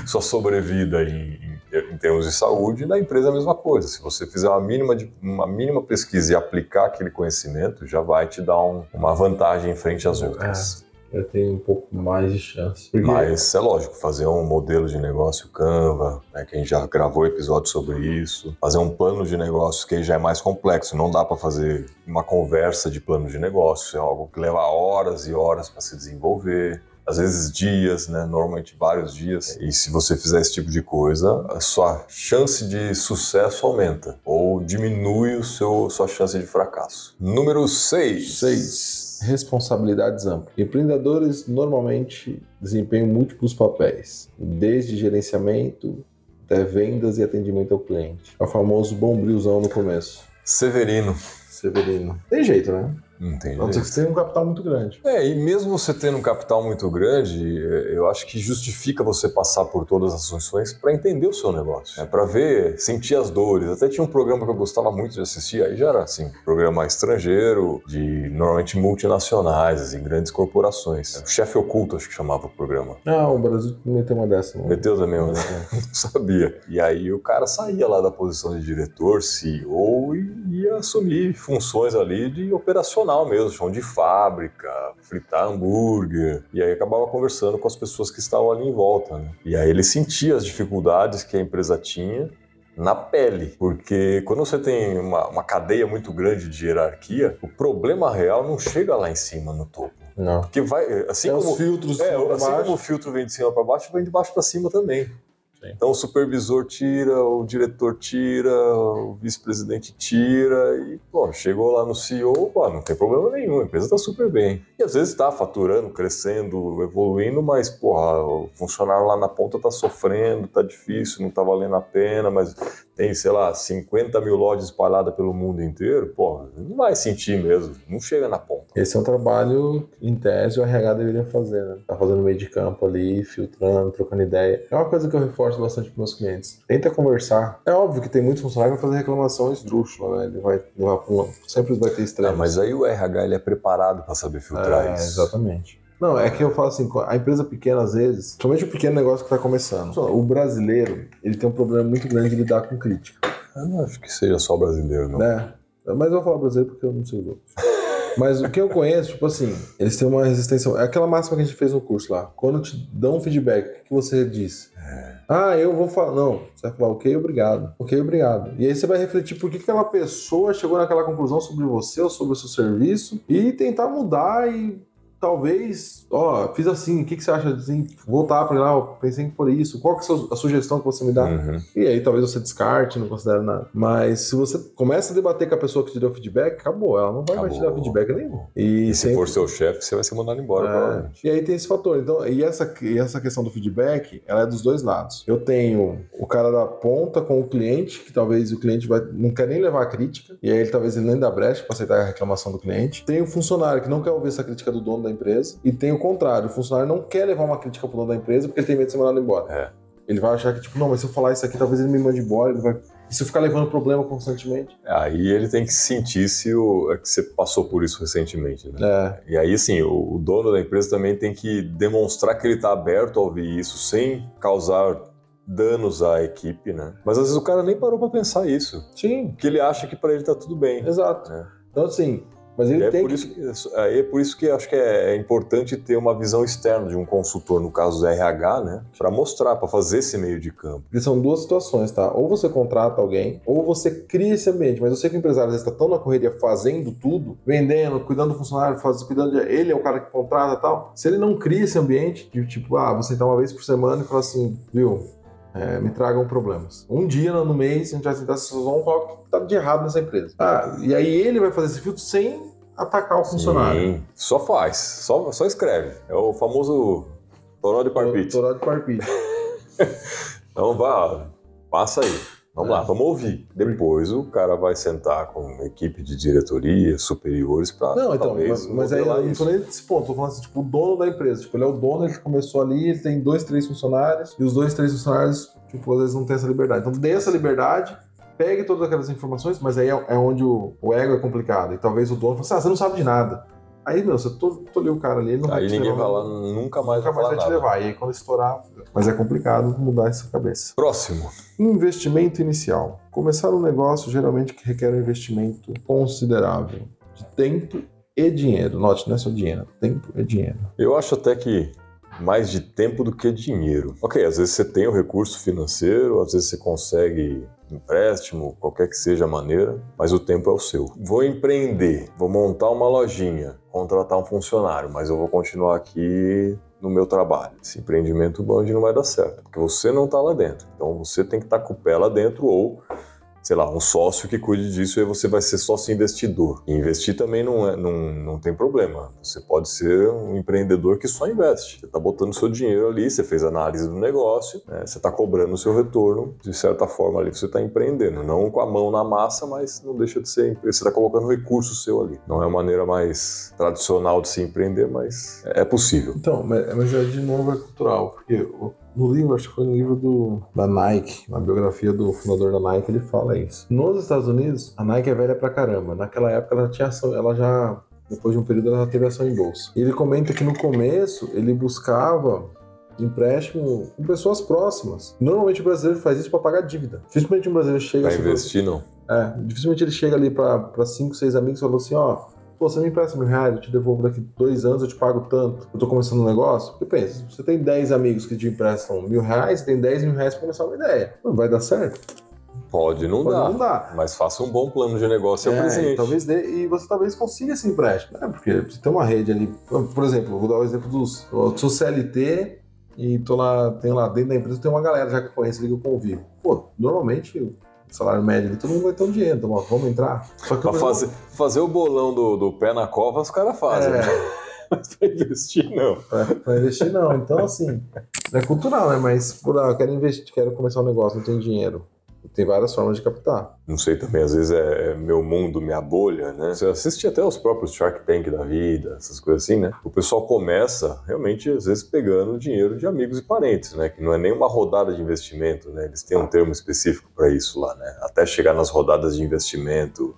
sua, sobrevida em, em, em termos de saúde. E na empresa é a mesma coisa. Se você fizer uma mínima, de- uma mínima pesquisa e aplicar aquele conhecimento, já vai te dar um- uma vantagem em frente às outras. Eu tenho um pouco mais de chance. Porque Mas é lógico, fazer um modelo de negócio Canva, né, que a gente já gravou episódio sobre isso, fazer um plano de negócio que já é mais complexo, não dá para fazer uma conversa de plano de negócio, é algo que leva horas e horas para se desenvolver. Às vezes dias, né? Normalmente vários dias. E se você fizer esse tipo de coisa, a sua chance de sucesso aumenta. Ou diminui o seu, sua chance de fracasso. Número 6. 6. Responsabilidades amplas. Empreendedores normalmente desempenham múltiplos papéis, desde gerenciamento até vendas e atendimento ao cliente. É o famoso bombrilzão no começo. Severino. Severino. Tem jeito, né? Não tem A não ser que você tenha um capital muito grande. É, e mesmo você tendo um capital muito grande, é, eu acho que justifica você passar por todas as funções para entender o seu negócio, é para ver, sentir as dores. Até tinha um programa que eu gostava muito de assistir, aí já era assim, programa estrangeiro, de normalmente multinacionais, assim, grandes corporações. O chefe oculto, acho que chamava o programa. Ah, o Brasil não tem uma dessa, não. Meteu também, eu não sabia. E aí o cara saía lá da posição de diretor, CEO, e ia assumir funções ali de operacional mesmo, chão de fábrica, fritar hambúrguer. E aí acabava conversando com as pessoas que estavam ali em volta. Né? E aí ele sentia as dificuldades que a empresa tinha na pele, porque quando você tem uma, uma cadeia muito grande de hierarquia, o problema real não chega lá em cima, no topo. Não. Porque vai, assim Tem como os filtros é, assim baixo. como o filtro vem de cima para baixo, vem de baixo para cima também. Sim. Então o supervisor tira, o diretor tira, o vice-presidente tira e, pô, chegou lá no CEO, pô, não tem problema nenhum, a empresa está super bem. E às vezes está faturando, crescendo, evoluindo, mas, porra, o funcionário lá na ponta está sofrendo, tá difícil, não tá valendo a pena, mas tem, sei lá, 50 mil lojas espalhadas pelo mundo inteiro, porra, não vai sentir mesmo, não chega na ponta. Esse é um trabalho, em tese, o RH deveria fazer, né? Tá fazendo meio de campo ali, filtrando, trocando ideia. É uma coisa que eu reforço bastante para meus clientes. Tenta conversar. É óbvio que tem muitos funcionários que vão fazer reclamação esdrúxula, né? Ele vai levar para um... Sempre vai ter estresse. mas aí o RH ele é preparado para saber filtrar É, isso. exatamente. Não, é que eu falo assim, a empresa pequena, às vezes, somente o pequeno negócio que está começando. O brasileiro, ele tem um problema muito grande de lidar com crítica, Eu não acho que seja só brasileiro, não. né? Mas eu vou falar brasileiro porque eu não sei os outros. Mas o que eu conheço, tipo assim, eles têm uma resistência. É aquela máxima que a gente fez no curso lá. Quando te dão um feedback, o que você diz? Ah, eu vou falar. Não, você vai falar, ok, obrigado. Ok, obrigado. E aí você vai refletir por que que aquela pessoa chegou naquela conclusão sobre você ou sobre o seu serviço e tentar mudar e talvez, ó, fiz assim, o que, que você acha de assim, voltar para lá, pensei em por isso, qual que é a sugestão que você me dá? Uhum. E aí talvez você descarte, não considere nada. Mas se você começa a debater com a pessoa que te deu feedback, acabou, ela não vai mais te dar Acabou. feedback nenhum. E, E se sempre- for seu chefe, você vai ser mandado embora, é, provavelmente. E aí tem esse fator. Então, e essa, e essa questão do feedback, ela é dos dois lados. Eu tenho o cara da ponta com o cliente, que talvez o cliente vai, não quer nem levar a crítica, e aí ele talvez ele nem dá brecha para aceitar a reclamação do cliente. Tem o funcionário que não quer ouvir essa crítica do dono da empresa, e tem o contrário, o funcionário não quer levar uma crítica pro dono da empresa porque ele tem medo de ser mandado embora. É. Ele vai achar que, tipo, não, mas se eu falar isso aqui, talvez ele me mande embora, ele vai E se eu ficar levando problema constantemente? Aí ele tem que sentir se o, é que você passou por isso recentemente, né? É. E aí, assim, o, o dono da empresa também tem que demonstrar que ele está aberto a ouvir isso sem causar danos à equipe, né? Mas às vezes o cara nem parou para pensar isso. Sim, Porque ele acha que para ele tá tudo bem. exato. É. Então, assim, mas ele é tem por, que... isso, que- é por isso que acho que é, é importante ter uma visão externa de um consultor, no caso do RH, né? Para mostrar, para fazer esse meio de campo. Porque são duas situações, tá? Ou você contrata alguém, ou você cria esse ambiente. Mas eu sei que o empresário está tão na correria fazendo tudo, vendendo, cuidando do funcionário, faz, cuidando de. Ele é o cara que contrata e tal. Se ele não cria esse ambiente de tipo, ah, você sentar uma vez por semana e falar assim, viu? É, me tragam problemas. Um dia no mês, a gente vai tentar se resolver qual que tá de errado nessa empresa. Ah, e aí ele vai fazer esse filtro sem atacar o funcionário. Sim, só faz, só, só escreve. É o famoso toró de parpite. Doutorado de parpite. Então vá, passa aí. Vamos É. lá, vamos ouvir. Depois o cara vai sentar com uma equipe de diretoria, superiores, para Não, então, talvez mas, mas aí eu não tô nem nesse ponto, tô falando assim, tipo, o dono da empresa. Tipo, ele é o dono, ele começou ali, ele tem dois, três funcionários, e os dois, três funcionários, tipo, às vezes não tem essa liberdade. Então dê essa liberdade, pegue todas aquelas informações, mas aí é, é onde o, o ego é complicado. E talvez o dono fale assim, ah, você não sabe de nada. Aí, meu, você tolheu o cara ali, ele não vai Aí te ninguém levar, vai lá, nunca mais nunca vai mais vai te nada. levar. E aí quando estourar, mas é complicado mudar essa cabeça. Próximo. Investimento inicial. Começar um negócio geralmente que requer um investimento considerável de tempo e dinheiro. Note, não é só dinheiro, tempo e dinheiro. Eu acho até que mais de tempo do que dinheiro. Ok, às vezes você tem o recurso financeiro, às vezes você consegue empréstimo, qualquer que seja a maneira, mas o tempo é o seu. Vou empreender, vou montar uma lojinha, contratar um funcionário, mas eu vou continuar aqui no meu trabalho. Esse empreendimento grande não vai dar certo, porque você não está lá dentro. Então você tem que estar com o pé lá dentro ou sei lá, um sócio que cuide disso e você vai ser sócio investidor. E investir também não, é, não, não tem problema. Você pode ser um empreendedor que só investe. Você está botando seu dinheiro ali, você fez análise do negócio, né, você está cobrando o seu retorno, de certa forma ali você está empreendendo. Não com a mão na massa, mas não deixa de ser. Você está colocando recurso seu ali. Não é a maneira mais tradicional de se empreender, mas é possível. Então, mas, é de novo é cultural, porque no livro, acho que foi no livro do, da Nike, na biografia do fundador da Nike, ele fala isso. Nos Estados Unidos, a Nike é velha pra caramba. Naquela época ela tinha ação, ela já, depois de um período, ela já teve ação em bolsa. E ele comenta que no começo ele buscava empréstimo com pessoas próximas. Normalmente o brasileiro faz isso para pagar dívida. Dificilmente um brasileiro chega Para assim, fala investir, não. é, dificilmente ele chega ali para cinco, seis amigos e falou assim, ó, pô, você me empresta mil reais, eu te devolvo daqui dois anos, eu te pago tanto. Eu tô começando um negócio. Porque pensa, você tem 10 amigos que te emprestam mil reais, você tem 10 mil reais pra começar uma ideia. Não vai dar certo? Pode não Pode dar. não dar. Mas faça um bom plano de negócio é, É, presente. e talvez dê, e você talvez consiga esse empréstimo, né? Porque você tem uma rede ali. Por exemplo, vou dar o exemplo dos. Eu sou CLT e tô lá, tem lá dentro da empresa, tem uma galera já que eu conheço ali que eu convivo. Pô, normalmente salário médio todo mundo vai ter um dinheiro, então ó, vamos entrar. Só que Pra o fazer, fazer o bolão do, do pé na cova, os caras fazem. É. né? Mas pra investir, não. Pra, pra investir, não. Então, assim, é cultural, né? Mas, por ah, eu quero investir, quero começar um negócio, não tenho dinheiro. Tem várias formas de captar. Não sei também, às vezes é meu mundo, minha bolha, né? Você assiste até os próprios Shark Tank da vida, essas coisas assim, né? O pessoal começa realmente, às vezes, pegando dinheiro de amigos e parentes, né? Que não é nem uma rodada de investimento, né? Eles têm um termo específico para isso lá, né? Até chegar nas rodadas de investimento,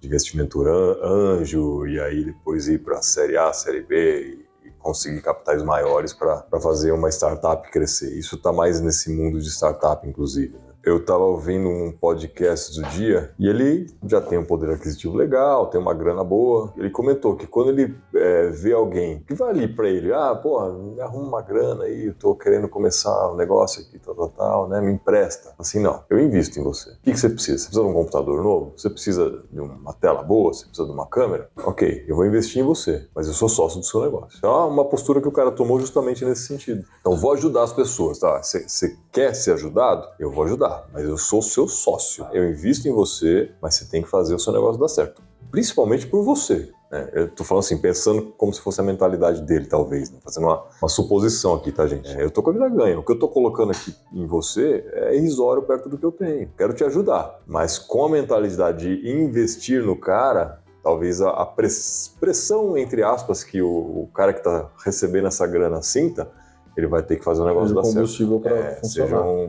de investimento an- anjo, e aí depois ir para a série A, série B e, e conseguir capitais maiores para fazer uma startup crescer. Isso está mais nesse mundo de startup, inclusive. Eu estava ouvindo um podcast do dia e ele já tem um poder aquisitivo legal, tem uma grana boa. Ele comentou que quando ele é, vê alguém que vai ali para ele, ah, porra, me arruma uma grana aí, eu tô querendo começar um negócio aqui, tal, tal, tal, né? Me empresta. Assim, não, eu invisto em você. O que, que você precisa? Você precisa de um computador novo? Você precisa de uma tela boa? Você precisa de uma câmera? Ok, eu vou investir em você, mas eu sou sócio do seu negócio. Então, é uma postura que o cara tomou justamente nesse sentido. Então, vou ajudar as pessoas, tá? Você quer ser ajudado? Eu vou ajudar, mas eu sou seu sócio. Eu invisto em você, mas você tem que fazer o seu negócio dar certo. Principalmente por você. né? Eu tô falando assim, pensando como se fosse a mentalidade dele, talvez, né? fazendo uma, uma suposição aqui, tá, gente? É, eu tô com a vida ganha. O que eu tô colocando aqui em você é irrisório perto do que eu tenho. Quero te ajudar, mas com a mentalidade de investir no cara, talvez a, a press- pressão, entre aspas, que o, o cara que está recebendo essa grana sinta, ele vai ter que fazer o negócio certo. combustível para É, funcionar. seja um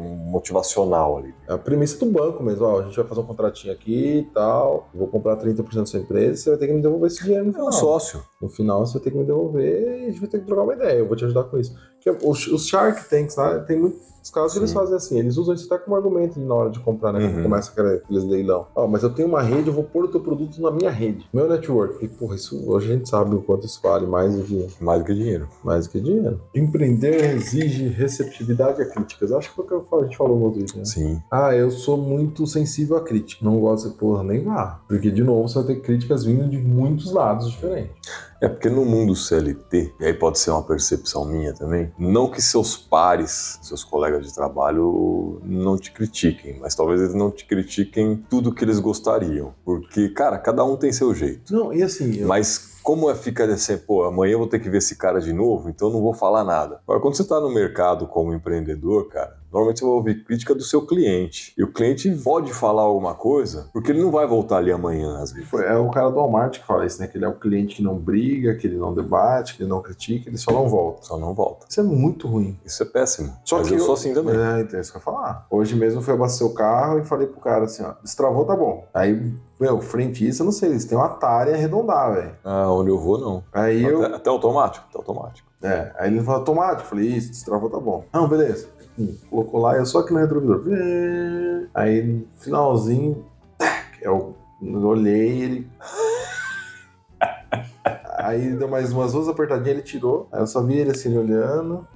motivacional ali. É a premissa do banco mesmo, ó, a gente vai fazer um contratinho aqui e tal, vou comprar 30% da sua empresa, você vai ter que me devolver esse dinheiro no É final. um sócio. No final você vai ter que me devolver e a gente vai ter que trocar uma ideia, eu vou te ajudar com isso. Porque os, os Shark Tanks, né, tem casos que eles fazem assim, eles usam isso até como argumento na hora de comprar, né, quando Uhum. começa aquele- aqueles leilão. Ó, mas eu tenho uma rede, eu vou pôr o teu produto na minha rede, meu network. E porra, isso, hoje a gente sabe o quanto isso vale mais do que Mais do que dinheiro. mais do que dinheiro. Empreender exige receptividade a críticas. Acho que foi o que a gente falou no outro dia. né? Sim. Ah, eu sou muito sensível à crítica. Não gosto de porra, nem vá. Porque, de novo, você vai ter críticas vindo de muitos lados diferentes. É porque no mundo CLT, e aí pode ser uma percepção minha também, não que seus pares, seus colegas de trabalho não te critiquem, mas talvez eles não te critiquem tudo que eles gostariam. Porque, cara, cada um tem seu jeito. Não, e assim, eu- Mas como é fica assim, pô, amanhã eu vou ter que ver esse cara de novo, então eu não vou falar nada. Agora, quando você tá no mercado como empreendedor, cara, normalmente você vai ouvir crítica do seu cliente. E o cliente pode falar alguma coisa, porque ele não vai voltar ali amanhã, às vezes. foi- é o cara do Walmart que fala isso, né? Que ele é o cliente que não briga, que ele não debate, que ele não critica, ele só não volta. Só não volta. Isso é muito ruim. Isso é péssimo. Só Mas que eu eu- sou assim também. É, então é isso que eu ia falar. Hoje mesmo eu fui abastecer o carro e falei pro cara assim, ó, destravou, tá bom. Aí, meu, frentista, não sei, eles têm uma tária arredondar, velho. Ah, onde eu vou, não. Aí eu... Até, até automático, até automático. É, aí ele falou, automático. Eu falei, isso, destravou, tá bom. Não, beleza. Hum, colocou lá, eu só aqui no retrovisor. Aí, no finalzinho, tac, eu, eu olhei ele. Aí deu mais umas duas apertadinhas, ele tirou. Aí eu só vi ele assim, olhando.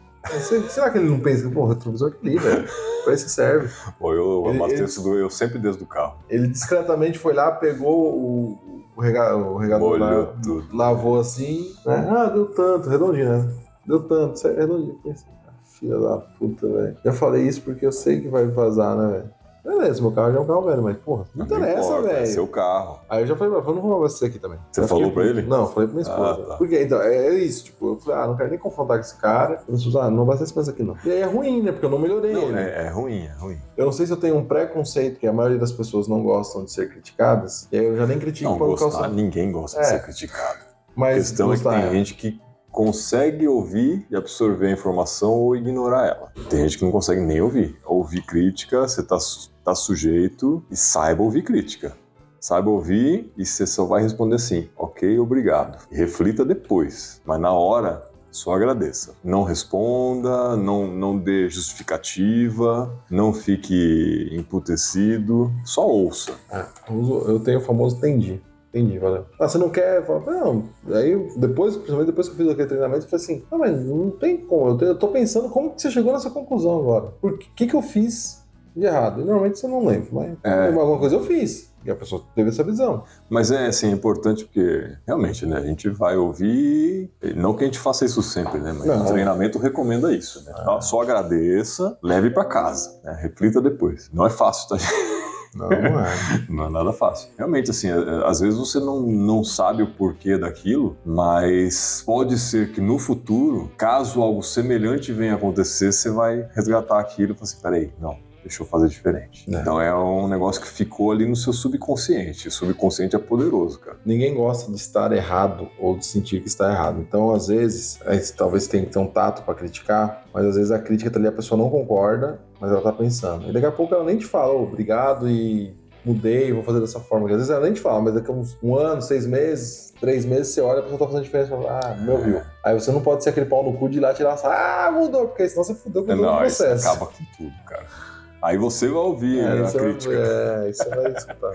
Será que ele não pensa, pô, o retrovisor que ali, velho? Pra isso que serve. Pô, eu Ele- abasteço do eu sempre desde o carro. Ele discretamente foi lá, pegou o, o, rega, o regador lá, tudo. lavou assim, né? Ah, deu tanto, redondinho, né? Deu tanto, é redondinho. Ah, filha da puta, velho. Já falei isso porque eu sei que vai vazar, né, velho? Beleza, meu carro já é um carro velho, mas, porra, não interessa, importa, É velho. seu carro. Aí eu já falei, eu não vou abastecer aqui também. Você Eu falou fiquei pra ele? Não, falei pra minha esposa. Ah, tá. Porque, então, é, é isso, tipo, eu falei, ah, não quero nem confrontar com esse cara. Eu falei, ah, não abastece mais aqui não. E aí é ruim, né, porque eu não melhorei Não, ele. é, é ruim, é ruim. Eu não sei se eu tenho um preconceito que a maioria das pessoas não gostam de ser criticadas, e aí eu já nem critico Não, por gostar, ninguém gosta É. de ser criticado. A Mas questão é que gostar, tem gente que consegue ouvir e absorver a informação ou ignorar ela. Tem gente que não consegue nem ouvir. Ouvir crítica, você tá, tá sujeito e saiba ouvir crítica. Saiba ouvir e você só vai responder assim, ok, obrigado. E reflita depois, mas na hora só agradeça. Não responda, não, não dê justificativa, não fique emputecido, só ouça. Uso- Eu tenho o famoso entendi. Entendi, valeu. Ah, você não quer? Fala, não. Aí depois, principalmente depois que eu fiz aquele treinamento, eu falei assim: não, mas não tem como. Eu, tô pensando como que você chegou nessa conclusão agora. Por que, que eu fiz de errado? E normalmente você não lembra, mas É. alguma coisa eu fiz. E a pessoa teve essa visão. Mas é assim, é importante porque realmente, né? A gente vai ouvir. Não que a gente faça isso sempre, né? Mas Não. o treinamento recomenda isso, né? Ah. Só agradeça, leve pra casa, né? Reflita depois. Não é fácil, tá? Não, não é. Não é nada fácil. Realmente, assim, é- é, às vezes você não, não sabe o porquê daquilo, mas pode ser que no futuro, caso algo semelhante venha acontecer, você vai resgatar aquilo e falar assim: peraí, não. Deixa eu fazer diferente. É. Então é um negócio que ficou ali no seu subconsciente. O subconsciente é poderoso, cara. Ninguém gosta de estar errado ou de sentir que está errado. Então, às vezes, é, talvez tenha que ter um tato para criticar, mas às vezes a crítica tá ali, a pessoa não concorda, mas ela tá pensando. E daqui a pouco ela nem te fala, "Ô, obrigado e mudei, vou fazer dessa forma. Porque às vezes ela nem te fala, mas daqui a uns um ano, seis meses, três meses, você olha, a pessoa tá fazendo diferença e fala, ah, me ouviu. Aí você não pode ser aquele pau no cu de ir lá tirar ah, mudou, porque senão você fudeu com todo o Não, isso processo. acaba com tudo, cara. Aí você vai ouvir É, a isso vai- crítica. é, isso você vai escutar.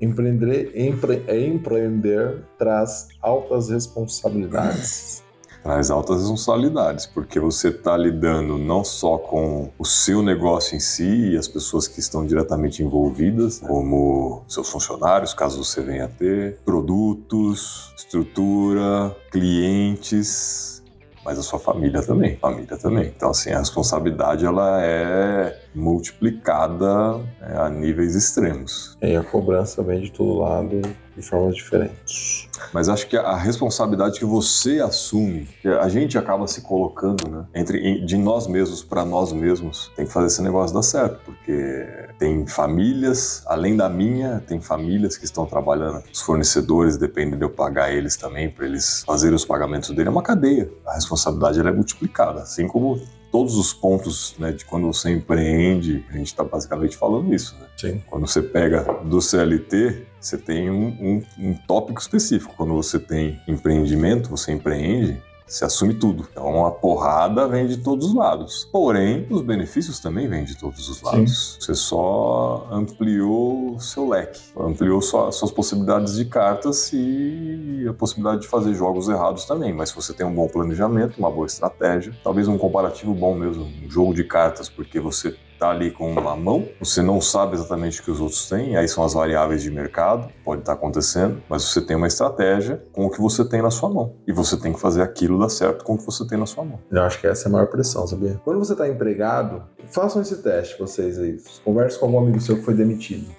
Empreender, empre- empreender traz altas responsabilidades. Traz altas responsabilidades, porque você está lidando não só com o seu negócio em si e as pessoas que estão diretamente envolvidas, como seus funcionários, caso você venha a ter, produtos, estrutura, clientes, mas a sua família também, família também. Então assim, a responsabilidade ela é multiplicada é, a níveis extremos. E a cobrança vem de todo lado de formas diferentes. Mas acho que a responsabilidade que você assume, que a gente acaba se colocando, né, entre de nós mesmos para nós mesmos, tem que fazer esse negócio dar certo, porque tem famílias, além da minha, tem famílias que estão trabalhando, os fornecedores dependem de eu pagar eles também para eles fazerem os pagamentos dele, é uma cadeia. A responsabilidade é multiplicada, assim como todos os pontos né, de quando você empreende, a gente está basicamente falando isso. Né? Sim. Quando você pega do CLT, você tem um, um, um tópico específico. Quando você tem empreendimento, você empreende, você assume tudo. Então a porrada vem de todos os lados. Porém, os benefícios também vêm de todos os lados. Sim. Você só ampliou seu leque, ampliou sua, suas possibilidades de cartas e a possibilidade de fazer jogos errados também. Mas se você tem um bom planejamento, uma boa estratégia, talvez um comparativo bom mesmo, um jogo de cartas, porque você está ali com uma mão, você não sabe exatamente o que os outros têm, aí são as variáveis de mercado, pode estar tá acontecendo, mas você tem uma estratégia com o que você tem na sua mão. E você tem que fazer aquilo dar certo com o que você tem na sua mão. Eu acho que essa é a maior pressão, sabia? Quando você está empregado, façam esse teste vocês aí. Converse com algum amigo seu que foi demitido.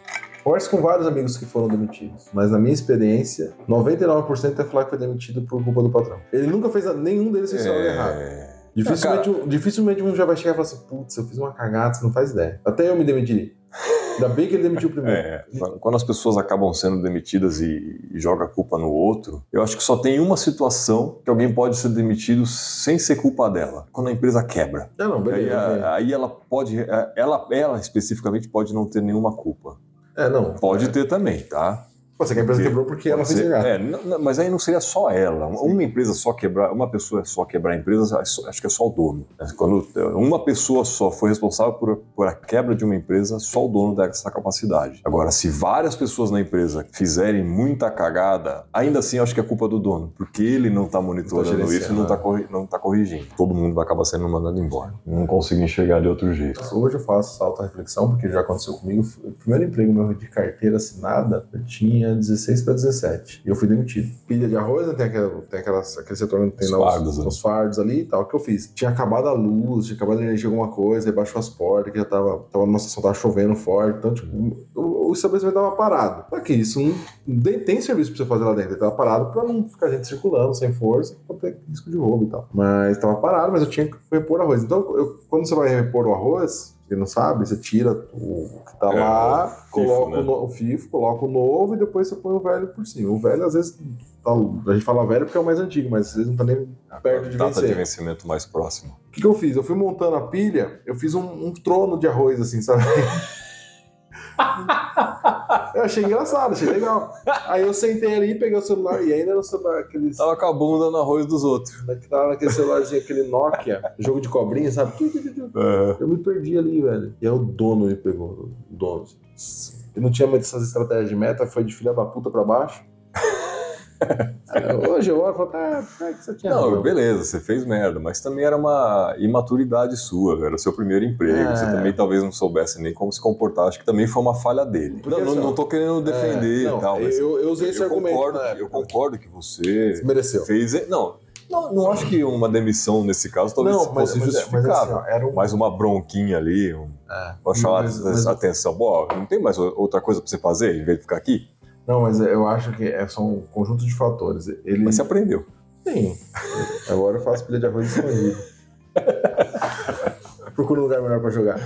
Converse com vários amigos que foram demitidos, mas na minha experiência, 99% é falar que foi demitido por culpa do patrão. Ele nunca fez, nenhum deles fez é... algo errado. Dificilmente, um, dificilmente um já vai chegar e falar assim, putz, eu fiz uma cagada, você não faz ideia. Até eu me demiti. Ainda bem que ele demitiu primeiro. É, quando as pessoas acabam sendo demitidas e, e joga a culpa no outro, eu acho que só tem uma situação que alguém pode ser demitido sem ser culpa dela. Quando a empresa quebra. Não, não, beleza, aí, aí ela pode, ela, ela especificamente pode não ter nenhuma culpa. É, não. Pode é. ter também, tá? Pode ser que a empresa quebrou porque ela fez errado. É, mas aí não seria só ela. Sim. Uma empresa só quebrar, uma pessoa só quebrar a empresa, acho que é só o dono. Quando uma pessoa só foi responsável por, por a quebra de uma empresa, só o dono tem essa capacidade. Agora, se várias pessoas na empresa fizerem muita cagada, ainda assim eu acho que é culpa do dono, porque ele não está monitorando não tá isso e não está não tá corrigindo. Todo mundo vai acabar sendo mandado embora. Não consigo enxergar de outro jeito. Hoje eu faço essa alta reflexão, porque já aconteceu comigo. O primeiro emprego meu de carteira assinada, eu tinha 16 para 17. E eu fui demitido. Pilha de arroz, né? tem, aquela, tem aquelas, aquele setor que tem os lá fardos, os, né? os, fardos ali e tal. O que eu fiz? Tinha acabado a luz, tinha acabado a energia, alguma coisa, aí baixou as portas, que já tava, tava numa situação, tava chovendo forte. Então, tipo, o, o estabelecimento tava parado. Que isso não tem serviço pra você fazer lá dentro. Ele tava parado pra não ficar gente circulando sem força, pra ter risco de roubo e tal. Mas tava parado, mas eu tinha que repor arroz. Então, eu, quando você vai repor o arroz, quem não sabe, você tira o que tá é, lá, o coloca FIFO, né? o, FIFO, coloca o novo e depois você põe o velho por cima. O velho, às vezes, tá, a gente fala velho porque é o mais antigo, mas às vezes não tá nem perto de data vencer. de vencimento mais próximo. O que, que eu fiz? Eu fui montando a pilha, eu fiz um, um trono de arroz, assim, sabe? eu achei engraçado, achei legal. Aí eu sentei ali, peguei o celular e ainda no celular aqueles. Tava com a bunda no arroz dos outros. Tava naquele celularzinho, aquele Nokia, jogo de cobrinha, sabe? Uhum. Eu me perdi ali, velho. E aí o dono me pegou. O dono. Ele não tinha mais essas estratégias de meta, foi de filha da puta pra baixo. Hoje eu olho e falo, ah, é que você tinha. Não, beleza, você fez merda, mas também era uma imaturidade sua, era o seu primeiro emprego. É. Você também talvez não soubesse nem como se comportar. Acho que também foi uma falha dele. Porque, não, assim, não, não tô querendo defender é, não, e tal. Mas eu, eu usei esse eu argumento. Concordo, eu concordo que você, mereceu. fez. Não, não, não acho que uma demissão nesse caso talvez não, fosse mas, justificável. Mas, assim, um... mais uma bronquinha ali, um... é, pra chamar mas, atenção. Bom, não tem mais outra coisa pra você fazer em vez de ficar aqui? Não, mas eu acho que é só um conjunto de fatores. Ele... Mas você aprendeu. Sim. Agora eu faço pilha de arroz escondido. Procura um lugar melhor para jogar.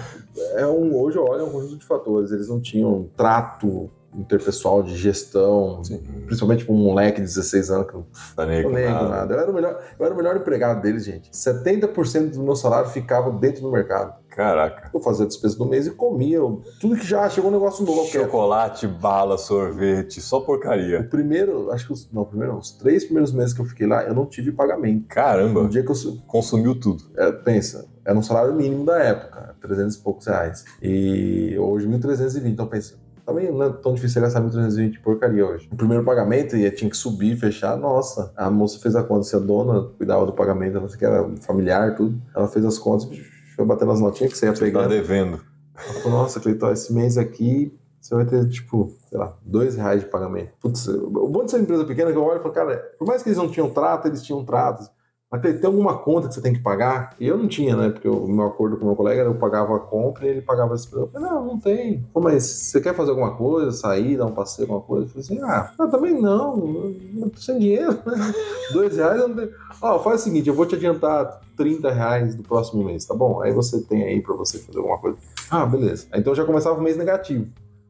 É um, hoje eu olho é um conjunto de fatores. Eles não tinham trato interpessoal de gestão, Sim. principalmente para um moleque de 16 anos que não tá nem com nada. nada. Eu, era o melhor, eu era o melhor empregado deles, gente. 70% do meu salário ficava dentro do mercado. Caraca. Eu fazia a despesa do mês e comia tudo que já chegou um negócio novo. Chocolate, bala, sorvete, só porcaria. O primeiro, acho que os, não, primeiro, os três primeiros meses que eu fiquei lá, eu não tive pagamento. Caramba. No dia que eu consumiu tudo. É, pensa, era um salário mínimo da época, 300 e poucos reais. E hoje 1.320, então pensa, também não é tão difícil gastar 1.320 porcaria hoje. O primeiro pagamento ia, tinha que subir, fechar, nossa. A moça fez a conta, se a dona cuidava do pagamento, não sei o que, era familiar, tudo. Ela fez as contas, foi batendo as notinhas que você ia pegar. Tá devendo. Ela falou, nossa, Cleiton, esse mês aqui você vai ter, tipo, sei lá, dois reais de pagamento. Putz, o bom de ser empresa pequena é que eu olho e falo, cara, por mais que eles não tinham trato, eles tinham trato. Mas tem, alguma conta que você tem que pagar? E eu não tinha, né? Porque o meu acordo com o meu colega era eu pagava a compra e ele pagava esse Eu falei, não, não tem. Pô, mas você quer fazer alguma coisa, sair, dar um passeio, alguma coisa? Eu falei assim, ah, eu também não, eu tô sem dinheiro, né? Dois reais eu não tenho. Ó, faz o seguinte, eu vou te adiantar 30 reais do próximo mês, tá bom? Aí você tem aí pra você fazer alguma coisa. Ah, beleza. Então já começava o mês negativo.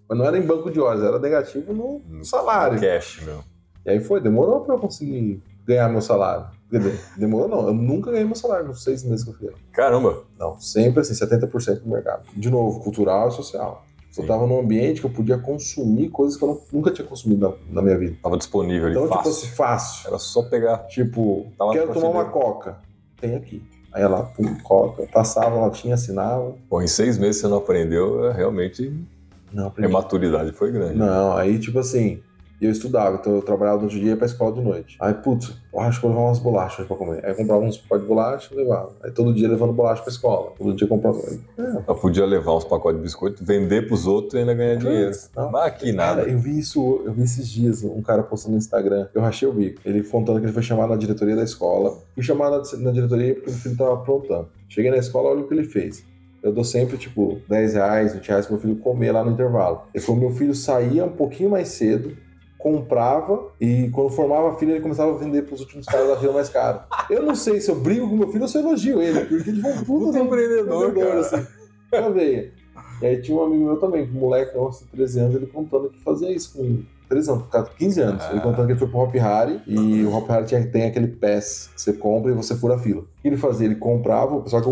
Mas não era em banco de horas, era negativo no salário. Cash, meu. E aí foi, demorou pra eu conseguir ganhar meu salário. Demorou não, eu nunca ganhei meu salário nos seis meses que eu fiz. Caramba! Não, sempre assim, 70% do mercado. De novo, cultural e social. Sim. Eu tava num ambiente que eu podia consumir coisas que eu nunca tinha consumido na, na minha vida. Tava disponível ali, então, fácil. tipo assim, fácil. Era só pegar. Tipo, tava quero tomar uma coca. Tem aqui. Aí ela, pum, coca. Passava, ela tinha, assinava. Bom, em seis meses você não aprendeu, é realmente... Não, aprendi. A maturidade foi grande. Não, aí tipo assim, e eu estudava, então eu trabalhava no dia e ia pra escola de noite. Aí, putz, acho que eu vou levar umas bolachas pra comer. Aí comprava uns pacotes de bolacha e levava. Aí todo dia levando bolacha pra escola. Todo dia comprava. É. Eu podia levar uns pacotes de biscoito, vender pros outros e ainda ganhar dinheiro. Não, Mas aqui nada. Cara, eu vi isso, eu vi esses dias, um cara postando no Instagram. Eu rachei o bico. Ele contando que ele foi chamado na diretoria da escola. Fui chamado na diretoria porque o filho tava aprontando. Cheguei na escola, olha o que ele fez. Eu dou sempre, tipo, 10 reais, 20 reais pro meu filho comer lá no intervalo. Ele falou: meu filho saía um pouquinho mais cedo, comprava e quando formava a filha ele começava a vender para os últimos caras da fila mais caro. Eu não sei se eu brigo com meu filho ou se eu elogio ele, porque eles vão tudo Puta empreendedor, cara. Assim. Já veio. E aí tinha um amigo meu também, um moleque, nossa, 13 anos, ele contando que fazia isso com 13 anos, 15 anos. Ah. Ele contando que ele foi pro Hop Harry e o Hop Harry tinha, tem aquele pass que você compra e você fura a fila. O que ele fazia? Ele comprava, só que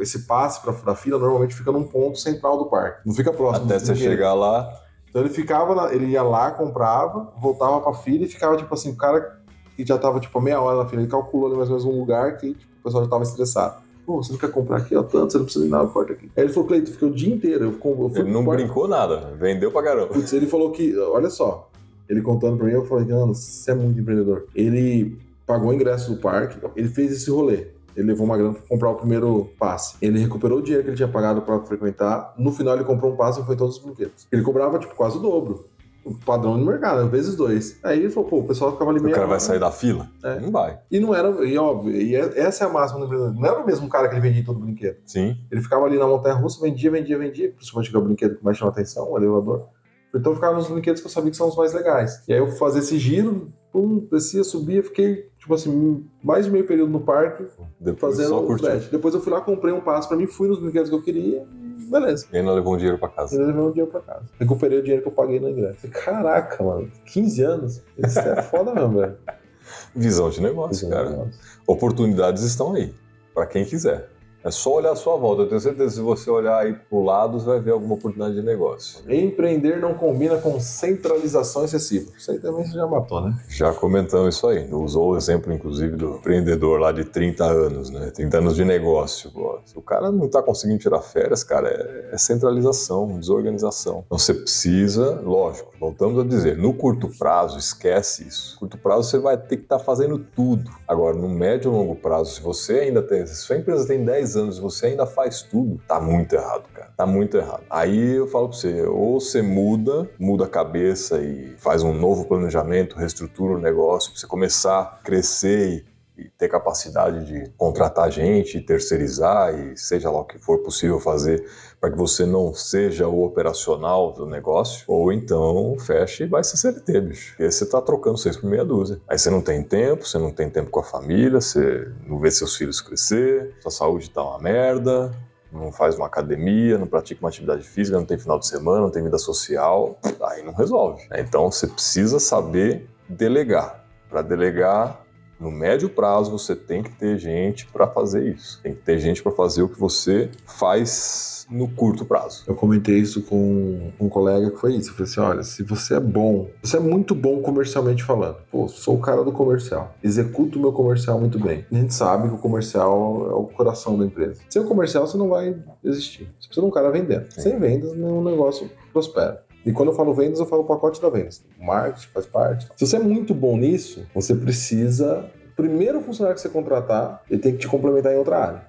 esse passe para furar a fila normalmente fica num ponto central do parque. Não fica próximo. Até você chegar lá então ele ficava, na, ele ia lá, comprava, voltava pra fila e ficava, tipo assim, o cara que já tava, tipo, meia hora na fila, ele calculou ali mais ou menos um lugar que tipo, o pessoal já tava estressado. Pô, você não quer comprar aqui, ó, tanto, você não precisa de nada, corta aqui. Aí ele falou, Cleiton, fiquei o dia inteiro. Eu, eu fui ele não brincou nada, vendeu pra caramba. Putz, ele falou que, olha só, ele contando pra mim, eu falei, mano, você é muito empreendedor. Ele pagou o ingresso do parque, ele fez esse rolê. Ele levou uma grana para comprar o primeiro passe. Ele recuperou o dinheiro que ele tinha pagado para frequentar. No final, ele comprou um passe e foi todos os brinquedos. Ele cobrava, tipo, quase o dobro. O padrão do mercado, vezes dois. Aí ele falou, pô, o pessoal ficava ali meio. O cara vai sair da fila? É. Não vai. E não era, e óbvio, e é, essa é a máxima do empreendedor. Não era o mesmo cara que ele vendia todo o brinquedo. Sim. Ele ficava ali na montanha russa, vendia, vendia, vendia. Principalmente que é o brinquedo que mais chama atenção, o elevador. Então eu ficava nos brinquedos que eu sabia que são os mais legais. E aí eu fazia esse giro, pum, descia, subia, fiquei, tipo assim, mais de meio período no parque, Depois fazendo o flash. Depois eu fui lá, comprei um passo pra mim, fui nos brinquedos que eu queria, beleza. E ainda levou um dinheiro pra casa. Ainda levou um dinheiro pra casa. Recuperei o dinheiro que eu paguei no ingresso. Caraca, mano, 15 anos? Isso é foda mesmo, velho. Visão de negócio, Visão cara. De negócio. Oportunidades estão aí, pra quem quiser. É só olhar a sua volta. Eu tenho certeza que se você olhar aí para o lado, você vai ver alguma oportunidade de negócio. Empreender não combina com centralização excessiva. Isso aí também você já matou, né? Já comentamos isso aí. Usou o exemplo, inclusive, do empreendedor lá de 30 anos, né? 30 anos de negócio. Se o cara não está conseguindo tirar férias, cara, é, é centralização, desorganização. Então você precisa, lógico, voltamos a dizer, no curto prazo, esquece isso. No curto prazo você vai ter que estar tá fazendo tudo. Agora, no médio e longo prazo, se você ainda tem, se sua empresa tem 10 10 anos você ainda faz tudo, tá muito errado, cara. Tá muito errado. Aí eu falo pra você, ou você muda, muda a cabeça e faz um novo planejamento, reestrutura o negócio, pra você começar a crescer e e ter capacidade de contratar gente, terceirizar e seja lá o que for possível fazer para que você não seja o operacional do negócio, ou então feche e vai ser CLT, bicho. Porque você está trocando seis por meia dúzia. Aí você não tem tempo, você não tem tempo com a família, você não vê seus filhos crescer, sua saúde está uma merda, não faz uma academia, não pratica uma atividade física, não tem final de semana, não tem vida social, aí não resolve. Então você precisa saber delegar. Para delegar, no médio prazo, você tem que ter gente para fazer isso. Tem que ter gente para fazer o que você faz no curto prazo. Eu comentei isso com um colega que foi isso. Eu falei assim: olha, se você é bom, você é muito bom comercialmente falando. Pô, sou o cara do comercial. Executo o meu comercial muito bem. A gente sabe que o comercial é o coração da empresa. Sem o comercial, você não vai existir. Você precisa de um cara vendendo. Sim. Sem vendas, nenhum negócio prospera. E quando eu falo vendas, eu falo pacote da vendas. Marketing faz parte. Se você é muito bom nisso, você precisa. Primeiro funcionário que você contratar, ele tem que te complementar em outra área.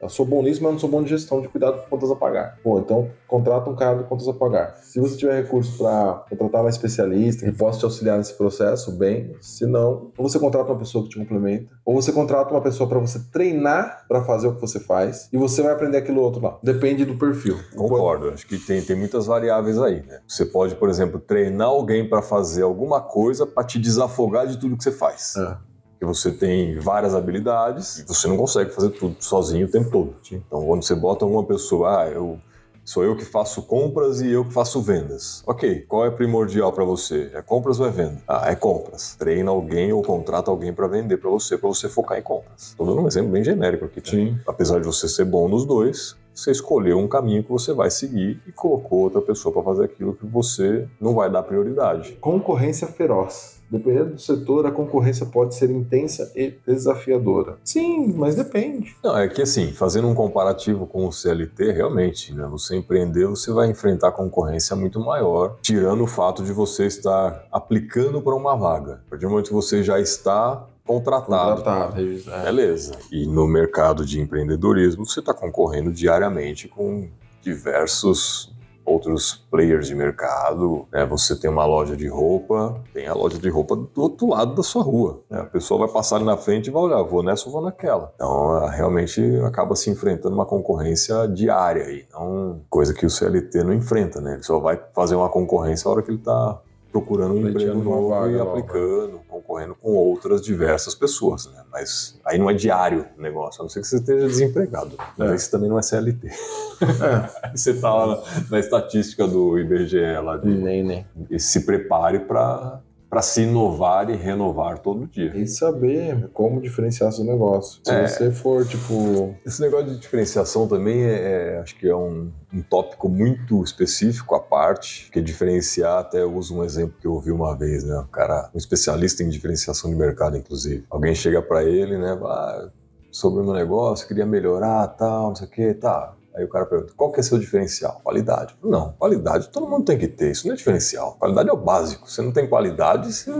Eu sou bom nisso, mas não sou bom de gestão, de cuidado com contas a pagar. Pô, então contrata um cara de contas a pagar. Se você tiver recurso para contratar uma especialista que possa te auxiliar nesse processo, bem. Se não, ou você contrata uma pessoa que te complementa, ou você contrata uma pessoa para você treinar para fazer o que você faz e você vai aprender aquilo outro lá. Depende do perfil. Concordo. Acho que tem, tem muitas variáveis aí. Né? Você pode, por exemplo, treinar alguém para fazer alguma coisa para te desafogar de tudo que você faz. É que você tem várias habilidades e você não consegue fazer tudo sozinho o tempo todo. Então, quando você bota uma pessoa, ah, eu sou eu que faço compras e eu que faço vendas. Ok, qual é primordial para você? É compras ou é venda? Ah, é compras. Treina alguém ou contrata alguém para vender para você, para você focar em compras. Estou dando um exemplo bem genérico aqui. Tá? Sim. Apesar de você ser bom nos dois, você escolheu um caminho que você vai seguir e colocou outra pessoa para fazer aquilo que você não vai dar prioridade. Concorrência feroz. Dependendo do setor, a concorrência pode ser intensa e desafiadora. Sim, mas depende. Não, é que assim, fazendo um comparativo com o CLT, realmente, né, você empreender, você vai enfrentar concorrência muito maior, tirando o fato de você estar aplicando para uma vaga. A partir do momento que você já está contratado. Contratado, é. Beleza. E no mercado de empreendedorismo, você está concorrendo diariamente com diversos outros players de mercado. Né? Você tem uma loja de roupa, tem a loja de roupa do outro lado da sua rua. Né? A pessoa vai passar ali na frente e vai olhar, vou nessa ou vou naquela. Então, realmente acaba se enfrentando uma concorrência diária aí, não coisa que o CLT não enfrenta, né? Ele só vai fazer uma concorrência a hora que ele está procurando um emprego novo e aplicando, concorrendo com outras diversas pessoas, né? Mas aí não é diário o negócio, a não ser que você esteja desempregado. É. Isso também não é CLT. É. você está lá na, na, estatística do IBGE lá de, nem, nem. e se prepare para para se inovar e renovar todo dia. E saber como diferenciar seu negócio. Se é, você for, tipo... Esse negócio de diferenciação também, é, é acho que é um, um tópico muito específico à parte, que diferenciar, até eu uso um exemplo que eu ouvi uma vez, né? Um cara, um especialista em diferenciação de mercado, inclusive. Alguém chega para ele, né? Ah, sobre o meu negócio, queria melhorar, tal, não sei o que, tá Aí o cara pergunta, qual que é seu diferencial? Qualidade. Não, qualidade todo mundo tem que ter, isso não é diferencial. Qualidade é o básico. Você não tem qualidade, você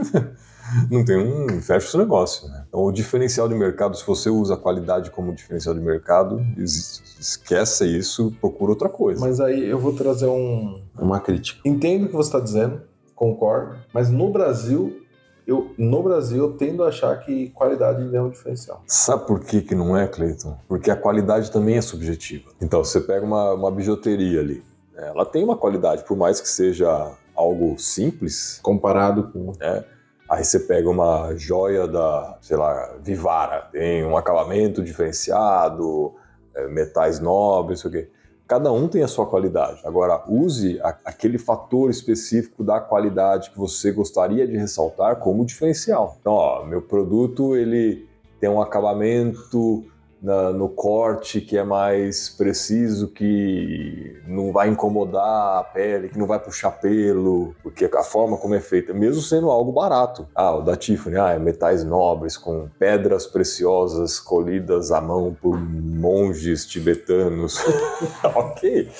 não tem um... fecha o seu negócio. Né? Então o diferencial de mercado, se você usa a qualidade como diferencial de mercado, esquece isso, procura outra coisa. Mas aí eu vou trazer um, uma crítica. Entendo o que você está dizendo, concordo, mas no Brasil eu, no Brasil, eu tendo a achar que qualidade não é um diferencial. Sabe por que, que não é, Cleiton? Porque a qualidade também é subjetiva. Então, você pega uma, uma bijuteria ali, né? ela tem uma qualidade, por mais que seja algo simples. Comparado com. Né? Aí você pega uma joia da, sei lá, Vivara, tem um acabamento diferenciado, é, metais nobres, sei o quê. Cada um tem a sua qualidade. Agora, use a, aquele fator específico da qualidade que você gostaria de ressaltar como diferencial. Então, ó, meu produto ele tem um acabamento na, no corte que é mais preciso, que não vai incomodar a pele, que não vai puxar pelo, porque a forma como é feita, mesmo sendo algo barato. Ah, o da Tiffany, ah, é metais nobres com pedras preciosas colhidas à mão por monges tibetanos. ok,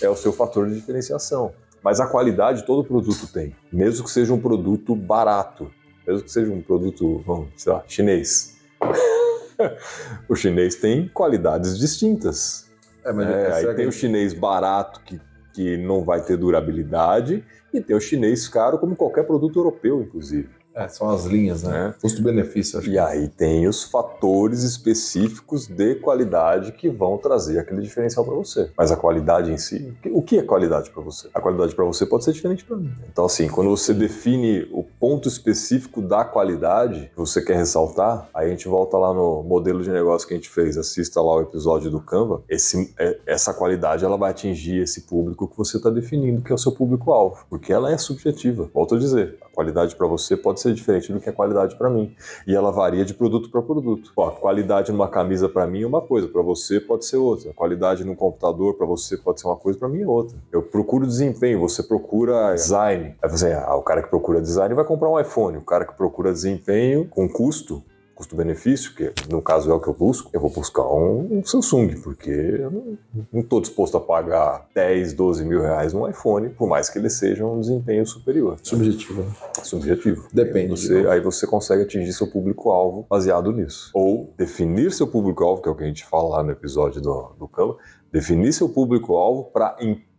é o seu fator de diferenciação. Mas a qualidade todo produto tem, mesmo que seja um produto barato, mesmo que seja um produto, vamos, sei lá, chinês. o chinês tem qualidades distintas. É, é, aí tem o chinês barato que, que não vai ter durabilidade e tem o chinês caro como qualquer produto europeu, inclusive. É, são as linhas, né? É. Custo-benefício. E aí tem os fatores específicos de qualidade que vão trazer aquele diferencial para você. Mas a qualidade em si, o que é qualidade para você? A qualidade para você pode ser diferente para mim. Então, assim, quando você define o ponto específico da qualidade que você quer ressaltar, aí a gente volta lá no modelo de negócio que a gente fez. Assista lá o episódio do Canva. Esse, é, essa qualidade ela vai atingir esse público que você está definindo, que é o seu público-alvo, porque ela é subjetiva. Volto a dizer, a qualidade para você pode ser ser diferente do que é qualidade para mim. E ela varia de produto para produto. Qualidade numa camisa para mim é uma coisa, para você pode ser outra. Qualidade no computador para você pode ser uma coisa, para mim é outra. Eu procuro desempenho, você procura design. Aí você, ah, o cara que procura design vai comprar um iPhone, o cara que procura desempenho com custo custo-benefício, que no caso é o que eu busco, eu vou buscar um, um Samsung, porque eu não estou disposto a pagar 10, 12 mil reais num iPhone, por mais que ele seja um desempenho superior. Subjetivo. Né? Subjetivo. Depende. Você, aí você consegue atingir seu público-alvo baseado nisso. Ou definir seu público-alvo, que é o que a gente fala lá no episódio do, do Canva, definir seu público-alvo para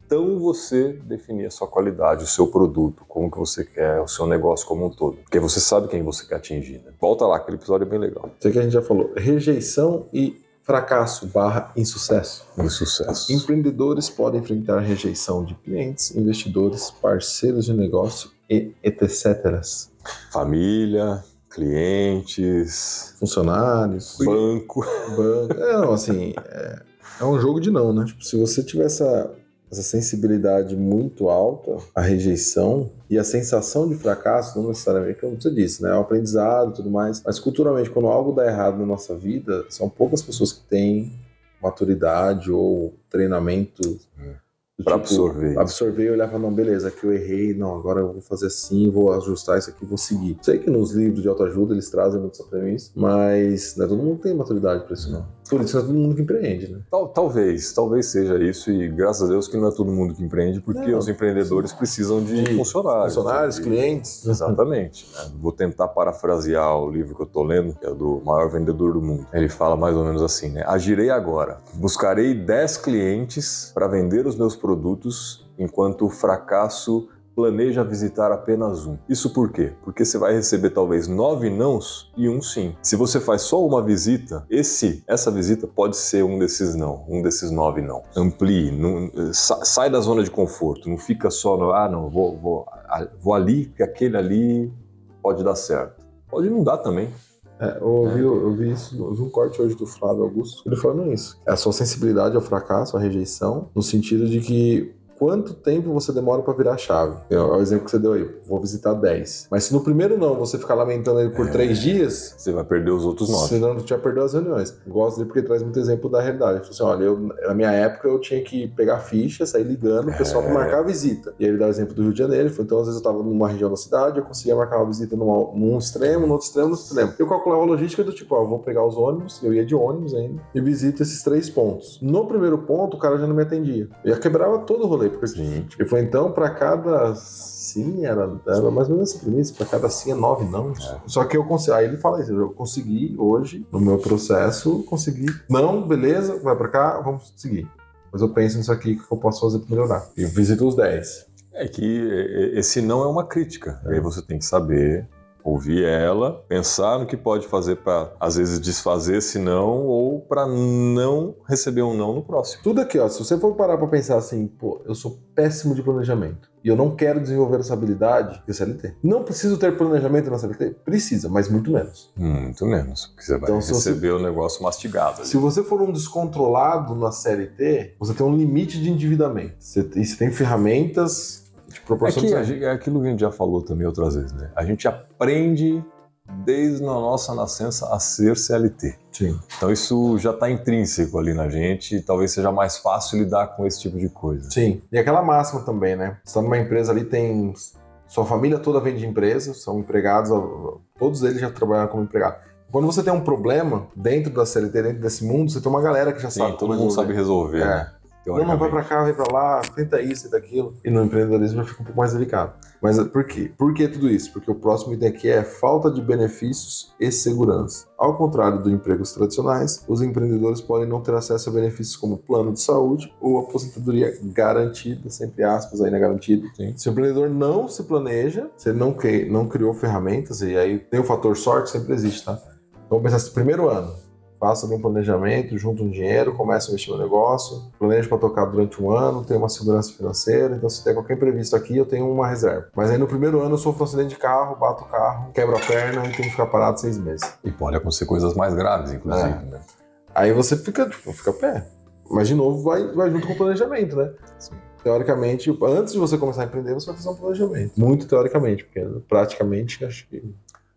então você definir a sua qualidade, o seu produto, como que você quer, o seu negócio como um todo. Porque você sabe quem você quer atingir. Né? Volta lá, aquele episódio é bem legal. Isso que a gente já falou. Rejeição e fracasso barra insucesso. Insucesso. Empreendedores podem enfrentar rejeição de clientes, investidores, parceiros de negócio e etc. Família, clientes, funcionários, banco. banco. É, não, assim, é, é um jogo de não, né? Tipo, se você tiver essa essa sensibilidade muito alta, a rejeição e a sensação de fracasso, não necessariamente, como você disse, né? É aprendizado e tudo mais. Mas culturalmente, quando algo dá errado na nossa vida, são poucas pessoas que têm maturidade ou treinamento. É para tipo, absorver. Absorver e olhar para não, beleza, aqui eu errei, não, agora eu vou fazer assim, vou ajustar isso aqui, vou seguir. Sei que nos livros de autoajuda eles trazem muito essa premissa, mas né, todo mundo tem maturidade para isso, não. Por isso não é todo mundo que empreende, né? Tal, talvez, talvez seja isso, e graças a Deus que não é todo mundo que empreende, porque não, os empreendedores sim. precisam de, de funcionários. Funcionários, de... clientes. Exatamente. Né? Vou tentar parafrasear o livro que eu tô lendo, que é do maior vendedor do mundo. Ele fala mais ou menos assim, né? Agirei agora, buscarei 10 clientes para vender os meus produtos produtos, enquanto o fracasso planeja visitar apenas um. Isso por quê? Porque você vai receber talvez nove nãos e um sim. Se você faz só uma visita, esse, essa visita pode ser um desses não, um desses nove não. Amplie, não, sai da zona de conforto, não fica só no, ah, não, vou, vou, vou ali, porque aquele ali pode dar certo. Pode não dar também. É, eu, ouvi, eu vi isso, um corte hoje do Flávio Augusto, ele falando isso. É a sua sensibilidade ao fracasso, à rejeição, no sentido de que quanto tempo você demora para virar a chave. É o exemplo que você deu aí, vou visitar 10. Mas se no primeiro não você ficar lamentando ele por é, três dias, você vai perder os outros nove. Você não já perdeu as reuniões. Gosto dele porque traz muito exemplo da realidade. Ele falou assim: olha, eu, na minha época eu tinha que pegar ficha, sair ligando o pessoal é. para marcar a visita. E aí ele dá o exemplo do Rio de Janeiro. Ele falou, então às vezes eu estava numa região da cidade, eu conseguia marcar uma visita numa, num extremo, no outro extremo, no outro extremo. Eu calculava a logística do tipo, ó, vou pegar os ônibus, eu ia de ônibus ainda, e visito esses três pontos. No primeiro ponto, o cara já não me atendia. Eu já quebrava todo o rolê, porque Gente. Ele falou, então, para cada sim, era, era mais ou menos essa premissa, para cada sim é nove não. É. Só que eu consegui, aí ele fala isso, eu consegui hoje, no meu processo, consegui, não, beleza, vai para cá, vamos seguir. Mas eu penso nisso aqui, o que eu posso fazer para melhorar. E visito os dez. É que esse não é uma crítica. É. Aí você tem que saber ouvir ela, pensar no que pode fazer para às vezes desfazer esse não ou para não receber um não no próximo. Tudo aqui, ó, se você for parar para pensar assim, pô, eu sou péssimo de planejamento e eu não quero desenvolver essa habilidade de CLT. Não preciso ter planejamento na CLT? Precisa, mas muito menos. Muito menos, porque você vai então, receber você, o negócio mastigado. Ali. Se você for um descontrolado na CLT, você tem um limite de endividamento. Você, você tem ferramentas é, que, é aquilo que a gente já falou também outras vezes, né? A gente aprende desde a nossa nascença a ser CLT. Sim. Então isso já está intrínseco ali na gente e talvez seja mais fácil lidar com esse tipo de coisa. Sim. E aquela máxima também, né? Você está numa empresa ali, tem. Sua família toda vem de empresa, são empregados, todos eles já trabalharam como empregado. Quando você tem um problema dentro da CLT, dentro desse mundo, você tem uma galera que já Sim, sabe. todo mundo sabe resolver. É. Né? Não, não vai para cá, vai para lá, tenta isso e daquilo. E no empreendedorismo já fica um pouco mais delicado. Mas por quê? Por que tudo isso? Porque o próximo item aqui é falta de benefícios e segurança. Ao contrário dos empregos tradicionais, os empreendedores podem não ter acesso a benefícios como plano de saúde ou aposentadoria garantida, sempre aspas aí na garantida. Sim. Se o empreendedor não se planeja, se ele não, não criou ferramentas, e aí tem o fator sorte, sempre existe, tá? Então, vamos pensar assim, primeiro ano, faça um planejamento, junta um dinheiro, começa a investir no negócio, planeja para tocar durante um ano, tem uma segurança financeira, então se tem qualquer imprevisto aqui, eu tenho uma reserva. Mas aí no primeiro ano eu sofro um acidente de carro, bato o carro, quebro a perna e tenho que ficar parado seis meses. E pode acontecer coisas mais graves, inclusive, é. né? Aí você fica, tipo, fica pé. Mas de novo vai, vai junto com o planejamento, né? Sim. Teoricamente, antes de você começar a empreender, você vai fazer um planejamento. Muito teoricamente, porque praticamente acho que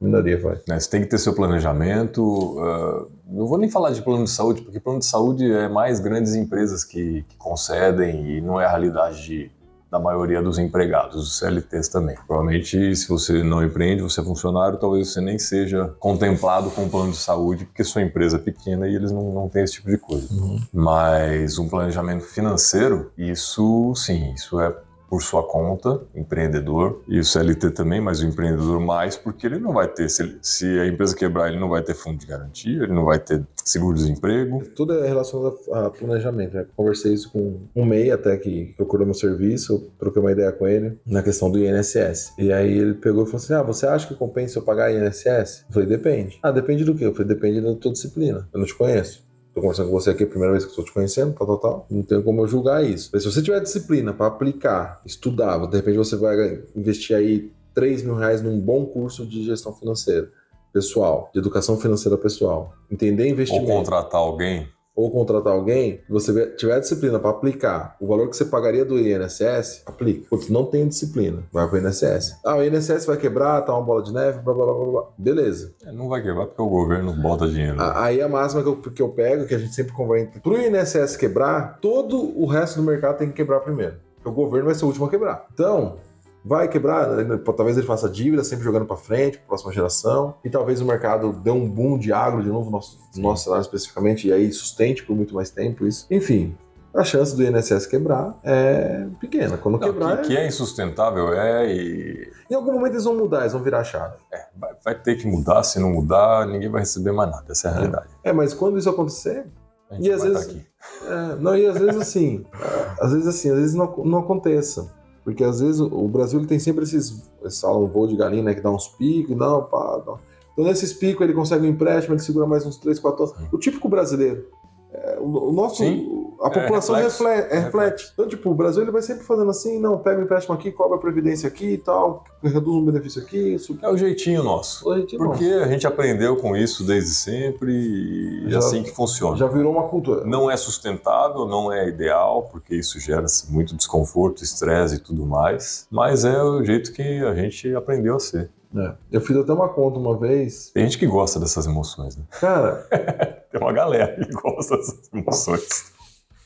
minoria vai. Né, você tem que ter seu planejamento. Uh, não vou nem falar de plano de saúde, porque plano de saúde é mais grandes empresas que, que concedem e não é a realidade de da maioria dos empregados, dos CLTs também. Provavelmente, se você não empreende, você é funcionário, talvez você nem seja contemplado com um plano de saúde, porque sua empresa é pequena e eles não, não têm esse tipo de coisa. Uhum. Mas um planejamento financeiro, isso sim, isso é por sua conta, empreendedor, e o CLT também, mas o empreendedor mais, porque ele não vai ter, se, ele, se a empresa quebrar, ele não vai ter fundo de garantia, ele não vai ter seguro-desemprego. Tudo é relacionado a planejamento. Né? Conversei isso com um MEI até que procurou meu serviço, troquei uma ideia com ele na questão do INSS. E aí ele pegou e falou assim: Ah, você acha que compensa eu pagar INSS? Eu falei, depende. Ah, depende do quê? Eu falei, depende da tua disciplina. Eu não te conheço tô conversando com você aqui, a primeira vez que estou te conhecendo, tal, tal, tal. Não tenho como eu julgar isso. Mas se você tiver disciplina para aplicar, estudar, de repente você vai investir aí 3 mil reais num bom curso de gestão financeira pessoal, de educação financeira pessoal. Entender investimento. Ou contratar alguém ou contratar alguém, você tiver disciplina para aplicar o valor que você pagaria do INSS, aplica. Porque não tem disciplina, vai para o INSS. Ah, o INSS vai quebrar, tá uma bola de neve, blá blá blá blá. Beleza. É, não vai quebrar porque o governo bota dinheiro. Aí a máxima que eu, que eu pego, que a gente sempre convém, para o INSS quebrar, todo o resto do mercado tem que quebrar primeiro. Porque o governo vai ser o último a quebrar. Então, vai quebrar, né? talvez ele faça dívida, sempre jogando para frente, próxima geração, e talvez o mercado dê um boom de agro de novo, nosso, nosso cenário especificamente, e aí sustente por muito mais tempo isso. Enfim, a chance do INSS quebrar é pequena. Quando Não, quebrar. Que, que, é insustentável é. E... Em algum momento eles vão mudar, eles vão virar a chave. É, vai, vai, ter que mudar, se não mudar, ninguém vai receber mais nada. Essa é a realidade. É, mas quando isso acontecer. E às vezes. É, não, e às vezes assim. às vezes assim, às vezes não, não aconteça. Porque às vezes o Brasil ele tem sempre esses, falam, um voo de galinha, né, que dá uns picos, não, pá, não. Então nesses picos ele consegue um empréstimo, ele segura mais uns 3, 4 anos. O típico brasileiro. É, o, o, nosso, Sim. A população é, reflete, é, reflete. Então, tipo, o Brasil ele vai sempre fazendo assim, não, pega o um empréstimo aqui, cobra a previdência aqui e tal, reduz um benefício aqui. Isso... É o jeitinho nosso. O jeitinho Porque nosso. a gente aprendeu com isso desde sempre e é já, assim que funciona. Já virou uma cultura. Não é sustentável, não é ideal, porque isso gera -se muito desconforto, estresse e tudo mais, mas é o jeito que a gente aprendeu a ser. É. Eu fiz até uma conta uma vez. Tem gente que gosta dessas emoções, né? Cara. Tem uma galera que gosta dessas emoções.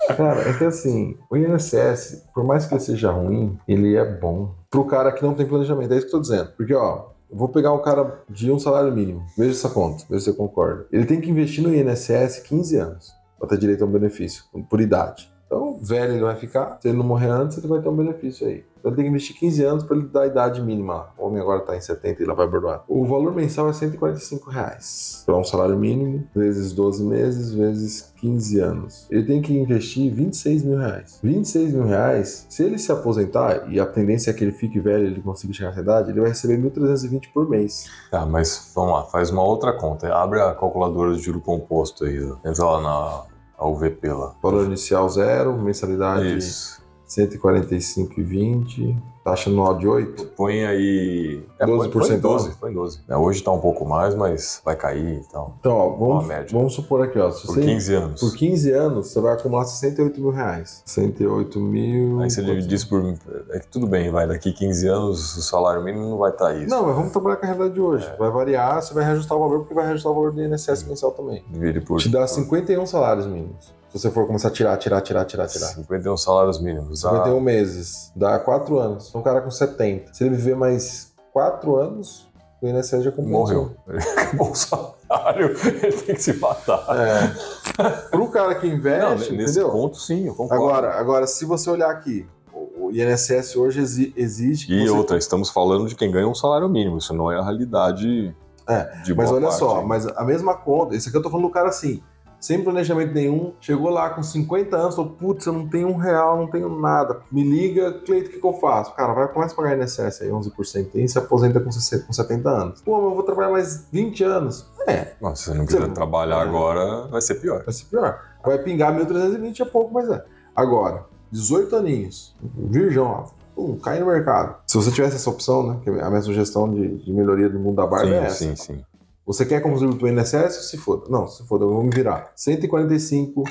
Cara, é que assim, o INSS, por mais que ele seja ruim, ele é bom pro cara que não tem planejamento. É isso que eu tô dizendo. Porque, ó, vou pegar um cara de um salário mínimo. Veja essa conta, veja se você concorda. Ele tem que investir no INSS 15 anos para ter direito a um benefício, por idade. Então, velho ele vai ficar. Se ele não morrer antes, ele vai ter um benefício aí. Então, ele tem que investir 15 anos para ele dar a idade mínima. O homem agora está em 70 e lá vai bordoar. O valor mensal é 145 reais. Para um salário mínimo, vezes 12 meses, vezes 15 anos. Ele tem que investir 26 mil reais. 26 mil reais, se ele se aposentar, e a tendência é que ele fique velho ele consiga chegar nessa idade, ele vai receber 1.320 por mês. Tá, mas vamos lá, faz uma outra conta. Abre a calculadora de juro composto aí. Entra lá na a UVP lá. Valor inicial zero, mensalidade Isso. 145,20. Taxa anual de 8? Põe aí. É, 12%. Põe 12, põe 12. É, hoje está um pouco mais, mas vai cair e tal. Então, ó, vamos, vamos supor aqui, ó. por 15 anos. Por 15 anos, você vai acumular 68 mil reais. 68 mil. Aí você diz por. É que tudo bem, vai. Daqui 15 anos o salário mínimo não vai estar tá isso. Não, mas vamos trabalhar com a realidade de hoje. É. Vai variar, você vai reajustar o valor, porque vai reajustar o valor do INSS mensal também. Divide por. Te dá 51 salários mínimos. Se você for começar a tirar, tirar, tirar, tirar, tirar. 51 salários mínimos. 51 ah. meses. Dá 4 anos. Um cara com 70. Se ele viver mais 4 anos, o INSS já compensou. Morreu. Acabou o salário. Ele tem que se matar. É. Pro cara que investe, Não, nesse entendeu? ponto, sim, eu concordo. Agora, agora, se você olhar aqui, o INSS hoje exige... E você... outra, estamos falando de quem ganha um salário mínimo. Isso não é a realidade é, de Mas olha parte. só, mas a mesma conta... Esse aqui eu tô falando do cara assim sem planejamento nenhum, chegou lá com 50 anos, falou, putz, eu não tenho um real, não tenho nada. Me liga, Cleito, o que, que eu faço? Cara, vai, começa a pagar INSS aí, 11%, e se aposenta com 70 anos. Pô, mas eu vou trabalhar mais 20 anos. É. Mas se você não quiser você... trabalhar é. agora, vai ser pior. Vai ser pior. Vai pingar 1.320 é pouco, mas é. Agora, 18 aninhos, virgão, ó, pum, cai no mercado. Se você tivesse essa opção, né, que a minha sugestão de, de melhoria do mundo da barba sim, é essa. Sim, sim. Você quer contribuir para o INSS? Se foda. Não, se foda, vamos virar. 145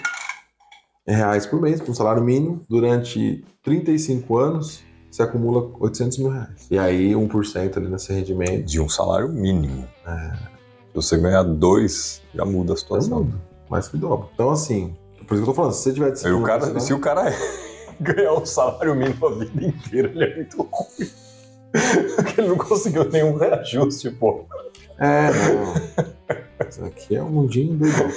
reais por mês, com salário mínimo, durante 35 anos, você acumula 800 mil reais. E aí, 1% ali nesse rendimento. De um salário mínimo. É. Se você ganhar dois, já muda a situação. Já muda, mais que dobra. Então, assim, por isso que eu tô falando, se você tiver disciplina... O cara, se o cara é... ganhar um salário mínimo a vida inteira, ele é muito ruim. Porque ele não conseguiu nenhum reajuste, pô. É, não. Isso aqui é um mundinho doido.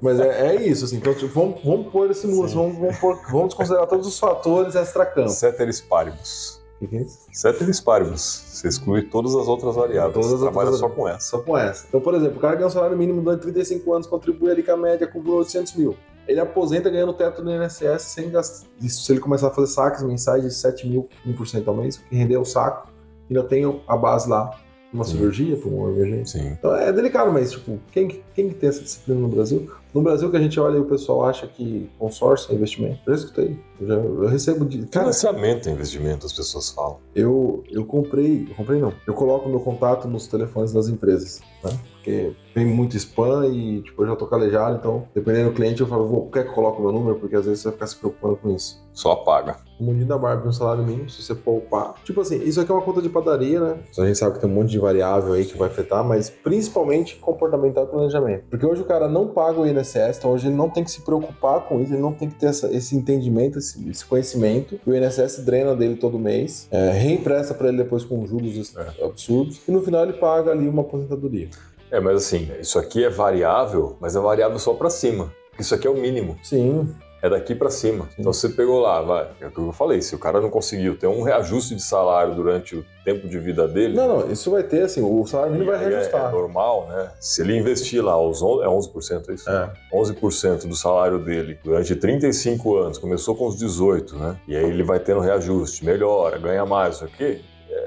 Mas é, é, isso, assim. Então, tipo, vamos, vamos pôr esse mundo, vamos, vamos, pôr, vamos considerar todos os fatores extra-campo. Ceteris paribus. O que, é isso? Ceteris paribus. Você exclui todas as outras variáveis. Todas as Você trabalha outras- só com essa. Só com essa. Então, por exemplo, o cara ganha um salário mínimo durante 35 anos, contribui ali com a média, acumula 800 mil. Ele aposenta ganhando o teto do INSS sem gastar. Isso se ele começar a fazer saques mensais de 7 mil, 1% ao mês, o que render o saco, ainda tem a base lá, uma Sim. cirurgia, para uma emergência. Sim. Então é delicado, mas tipo, quem, quem que tem essa disciplina no Brasil? No Brasil que a gente olha e o pessoal acha que consórcio é investimento. Eu já escutei. Eu, já, eu recebo de. Cara, Financiamento é investimento, as pessoas falam. eu, eu comprei. Eu comprei não. Eu coloco meu contato nos telefones das empresas. Né? Porque vem muito spam e tipo, eu já tô calejado, então, dependendo do cliente, eu falo, vou, quer que eu coloque o meu número? Porque às vezes você vai ficar se preocupando com isso. Só paga. O mundinho da Barbie um salário mínimo, se você poupar. Tipo assim, isso aqui é uma conta de padaria, né? A gente sabe que tem um monte de variável aí que vai afetar, mas principalmente comportamental e planejamento. Porque hoje o cara não paga o INSS, então hoje ele não tem que se preocupar com isso, ele não tem que ter essa- esse entendimento, esse, esse conhecimento. O INSS drena dele todo mês, é, reempresta para ele depois com juros absurdos, e no final ele paga ali uma aposentadoria. É, mas assim, isso aqui é variável, mas é variável só pra cima. Isso aqui é o mínimo. Sim, É daqui pra cima. Então você pegou lá, vai. É o que eu falei. Se o cara não conseguiu ter um reajuste de salário durante o tempo de vida dele. não, não, isso vai ter, assim, o salário mínimo vai é- reajustar. É normal, né? Se ele investir lá os on- é 11%, é isso? É. 11% do salário dele durante 35 anos, começou com os 18, né? E aí ele vai tendo reajuste, melhora, ganha mais, isso aqui.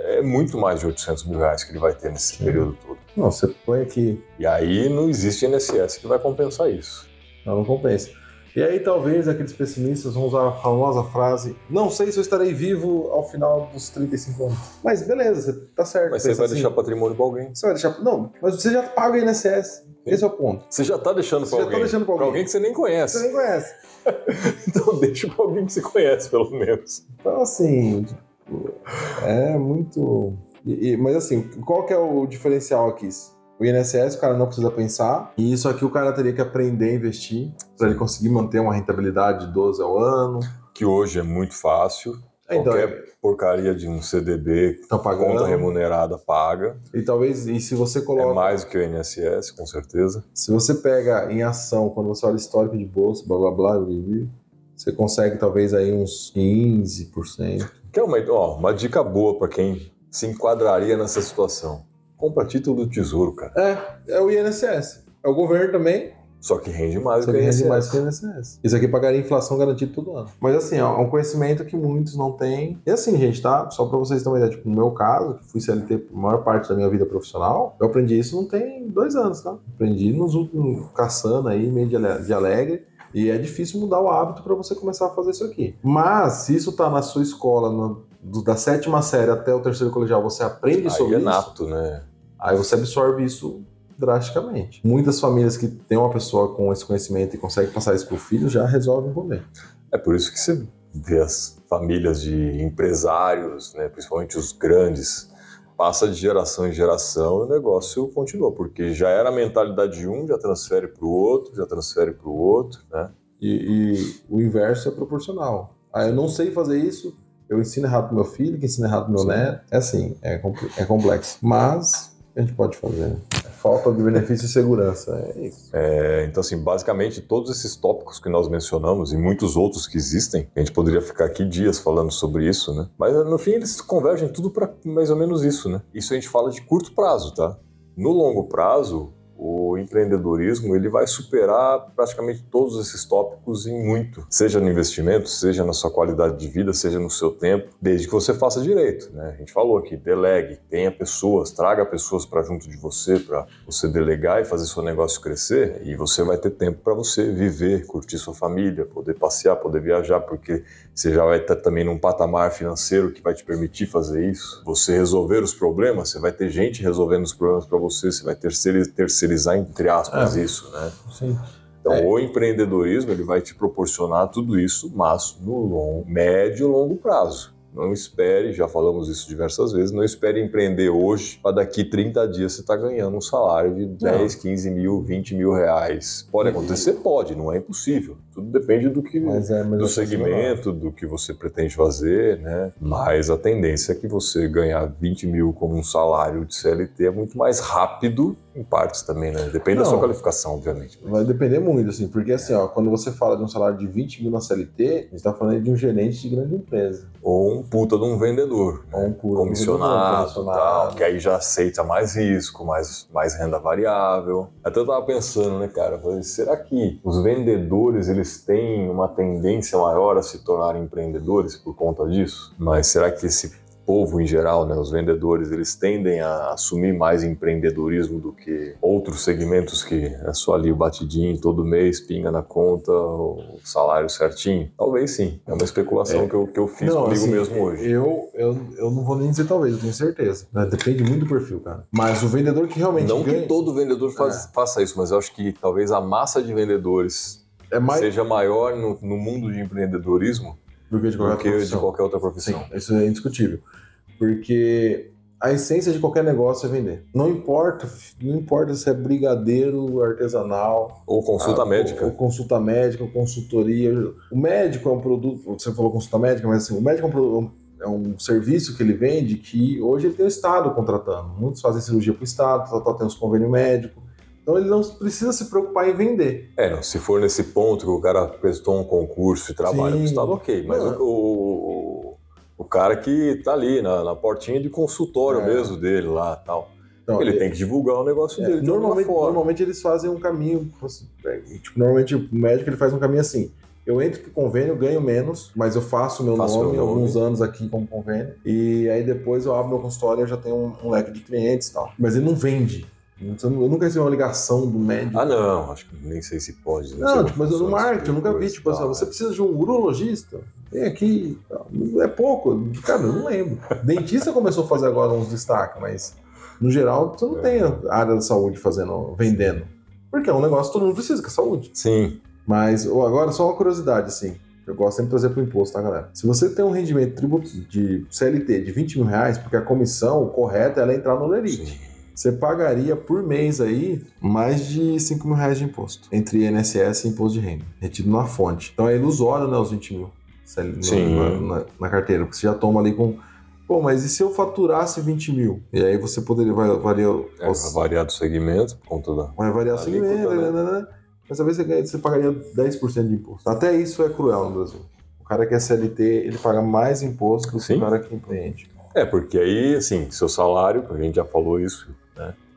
É muito mais de 800 mil reais que ele vai ter nesse Sim. período todo. Não, você põe aqui E aí não existe INSS que vai compensar isso. Não, não compensa. E aí talvez aqueles pessimistas vão usar a famosa frase: Não sei se eu estarei vivo ao final dos 35 anos. Mas beleza, você tá certo. Mas você vai assim. deixar patrimônio pra alguém. Você vai deixar. Não, mas você já paga o INSS. Esse é o ponto. Você já tá deixando Você pra já alguém. tá deixando pra alguém. que você nem conhece. Você nem conhece. Então deixa pra alguém que você conhece, pelo menos. Então, assim, é muito. e- e- mas assim, qual que é o diferencial aqui? O INSS, o cara não precisa pensar, e isso aqui o cara teria que aprender a investir para ele conseguir manter uma rentabilidade de 12 ao ano. Que hoje é muito fácil. Então, Qualquer porcaria de um CDB, estão pagando. conta remunerada, paga. E talvez, e se você coloca. É mais do que o INSS, com certeza. Se você pega em ação, quando você olha histórico de bolsa, blá blá blá, você consegue talvez aí uns 15%. Que é uma, ó, uma dica boa pra quem se enquadraria nessa situação. Compra título do tesouro, cara. É, é o INSS. É o governo também, Só que rende mais só que rende INSS. mais que o INSS. Isso aqui pagaria inflação garantida todo ano. Mas assim, é um conhecimento que muitos não têm. E assim, gente, tá? Só pra vocês terem uma ideia, tipo, no meu caso, que fui CLT por maior parte da minha vida profissional, eu aprendi isso não tem dois anos, tá? Aprendi nos últimos, caçando aí, meio de ale- de alegre. E é difícil mudar o hábito para você começar a fazer isso aqui. Mas, se isso tá na sua escola, no- do- da sétima série até o terceiro colegial, você aprende Aí sobre é isso. nato, né? Aí você absorve isso drasticamente. Muitas famílias que têm uma pessoa com esse conhecimento e conseguem passar isso pro filho já resolvem o rolê. É por isso que você vê as famílias de empresários, né, principalmente os grandes, passa de geração em geração e o negócio continua, porque já era a mentalidade de um, já transfere para o outro, já transfere para o outro, né? E, e o inverso é proporcional. Ah, eu não sei fazer isso, eu ensino errado pro meu filho, que ensina errado pro meu Sim. neto. É assim, é, é complexo. Mas a gente pode fazer. Falta de benefício e segurança. É isso. É, então, assim, basicamente todos esses tópicos que nós mencionamos e muitos outros que existem, a gente poderia ficar aqui dias falando sobre isso, né? Mas no fim eles convergem tudo para mais ou menos isso, né? Isso a gente fala de curto prazo, tá? No longo prazo, o empreendedorismo ele vai superar praticamente todos esses tópicos em muito, seja no investimento, seja na sua qualidade de vida, seja no seu tempo, desde que você faça direito, né? A gente falou aqui, delegue, tenha pessoas, traga pessoas para junto de você, para você delegar e fazer seu negócio crescer, e você vai ter tempo para você viver, curtir sua família, poder passear, poder viajar, porque você já vai estar também num patamar financeiro que vai te permitir fazer isso. Você resolver os problemas, você vai ter gente resolvendo os problemas para você, você vai terceiri- terceirizar, entre aspas, É. isso, né? Sim. Então, É. o empreendedorismo ele vai te proporcionar tudo isso, mas no long, médio e longo prazo. Não espere, já falamos isso diversas vezes, não espere empreender hoje para daqui 30 dias você estar tá ganhando um salário de 10, não. 15 mil, 20 mil reais. Pode acontecer? Pode, não é impossível. Tudo depende do que mas é, mas do segmento, do que você pretende fazer, né? Mas a tendência é que você ganhar 20 mil como um salário de CLT é muito mais rápido, em partes também, né? Depende não, da sua qualificação, obviamente. Vai depender muito, assim, porque assim, ó, quando você fala de um salário de 20 mil na CLT, a gente está falando de um gerente de grande empresa. Ou um puta de um vendedor. Ou um puta comissionado, um tal, que aí já aceita mais risco, mais, mais renda variável. Até eu tava pensando, né, cara, falei, será que os vendedores eles têm uma tendência maior a se tornarem empreendedores por conta disso? Mas será que esse povo em geral, né, os vendedores, eles tendem a assumir mais empreendedorismo do que outros segmentos que é só ali o batidinho todo mês, pinga na conta, o salário certinho? Talvez sim. É uma especulação é. que, eu, que eu fiz não, comigo assim, mesmo hoje. Eu, eu, eu não vou nem dizer talvez, eu tenho certeza. Né? Depende muito do perfil, cara. Mas o vendedor que realmente. Não ganha... que todo vendedor faz, é. faça isso, mas eu acho que talvez a massa de vendedores é mais... seja maior no, no mundo de empreendedorismo do que de qualquer, que de qualquer outra profissão. Sim, isso é indiscutível. Porque a essência de qualquer negócio é vender. Não importa, não importa se é brigadeiro artesanal ou consulta a, médica, ou, ou, consulta médica, ou consultoria. O médico é um produto. Você falou consulta médica, mas assim, o médico é um, é um serviço que ele vende que hoje ele tem o Estado contratando. Muitos fazem cirurgia para o Estado, só tem os convênios médicos. Então ele não precisa se preocupar em vender. É, não, se for nesse ponto que o cara prestou um concurso e trabalha para o Estado, ok. Mas o, o, o, cara que está ali na, na, portinha de consultório é. mesmo dele lá tal. Então, ele, ele, tem que divulgar o negócio é, dele. De normalmente, normalmente eles fazem um caminho. É, tipo, normalmente o médico ele faz um caminho assim. Eu entro com convênio, ganho menos, mas eu faço meu faço nome, meu nome alguns anos aqui como convênio. E aí depois eu abro meu consultório e eu já tenho um, um leque de clientes e tal. Mas ele não vende. Eu nunca recebi uma ligação do médico. Ah, não, acho que nem sei se pode. Não, tipo, mas no marketing eu nunca vi, tipo assim, você precisa de um urologista? Vem aqui. É pouco. Cara, eu não lembro. Dentista começou a fazer agora uns destaques, mas no geral você não é. tem a área da saúde fazendo, vendendo. Porque é um negócio que todo mundo precisa, que é saúde. Sim. Mas agora, só uma curiosidade, assim. Eu gosto sempre de trazer para o imposto, tá, galera? Se você tem um rendimento tributo de CLT de 20 mil reais, porque a comissão correta é entrar no Lerite. Sim você pagaria por mês aí mais de 5 mil reais de imposto, entre INSS e imposto de renda, retido na fonte. Então é ilusório, né, os 20 mil na, na, na, carteira, porque você já toma ali com. Pô, mas e se eu faturasse 20 mil? E aí você poderia variar. É, vai variar do segmento, por conta da. Vai variar do segmento, né, né, né? Mas talvez você, você pagaria 10% de imposto. Até isso é cruel no Brasil. O cara que é CLT, ele paga mais imposto do que o cara que empreende. É, porque aí, assim, seu salário, a gente já falou isso né?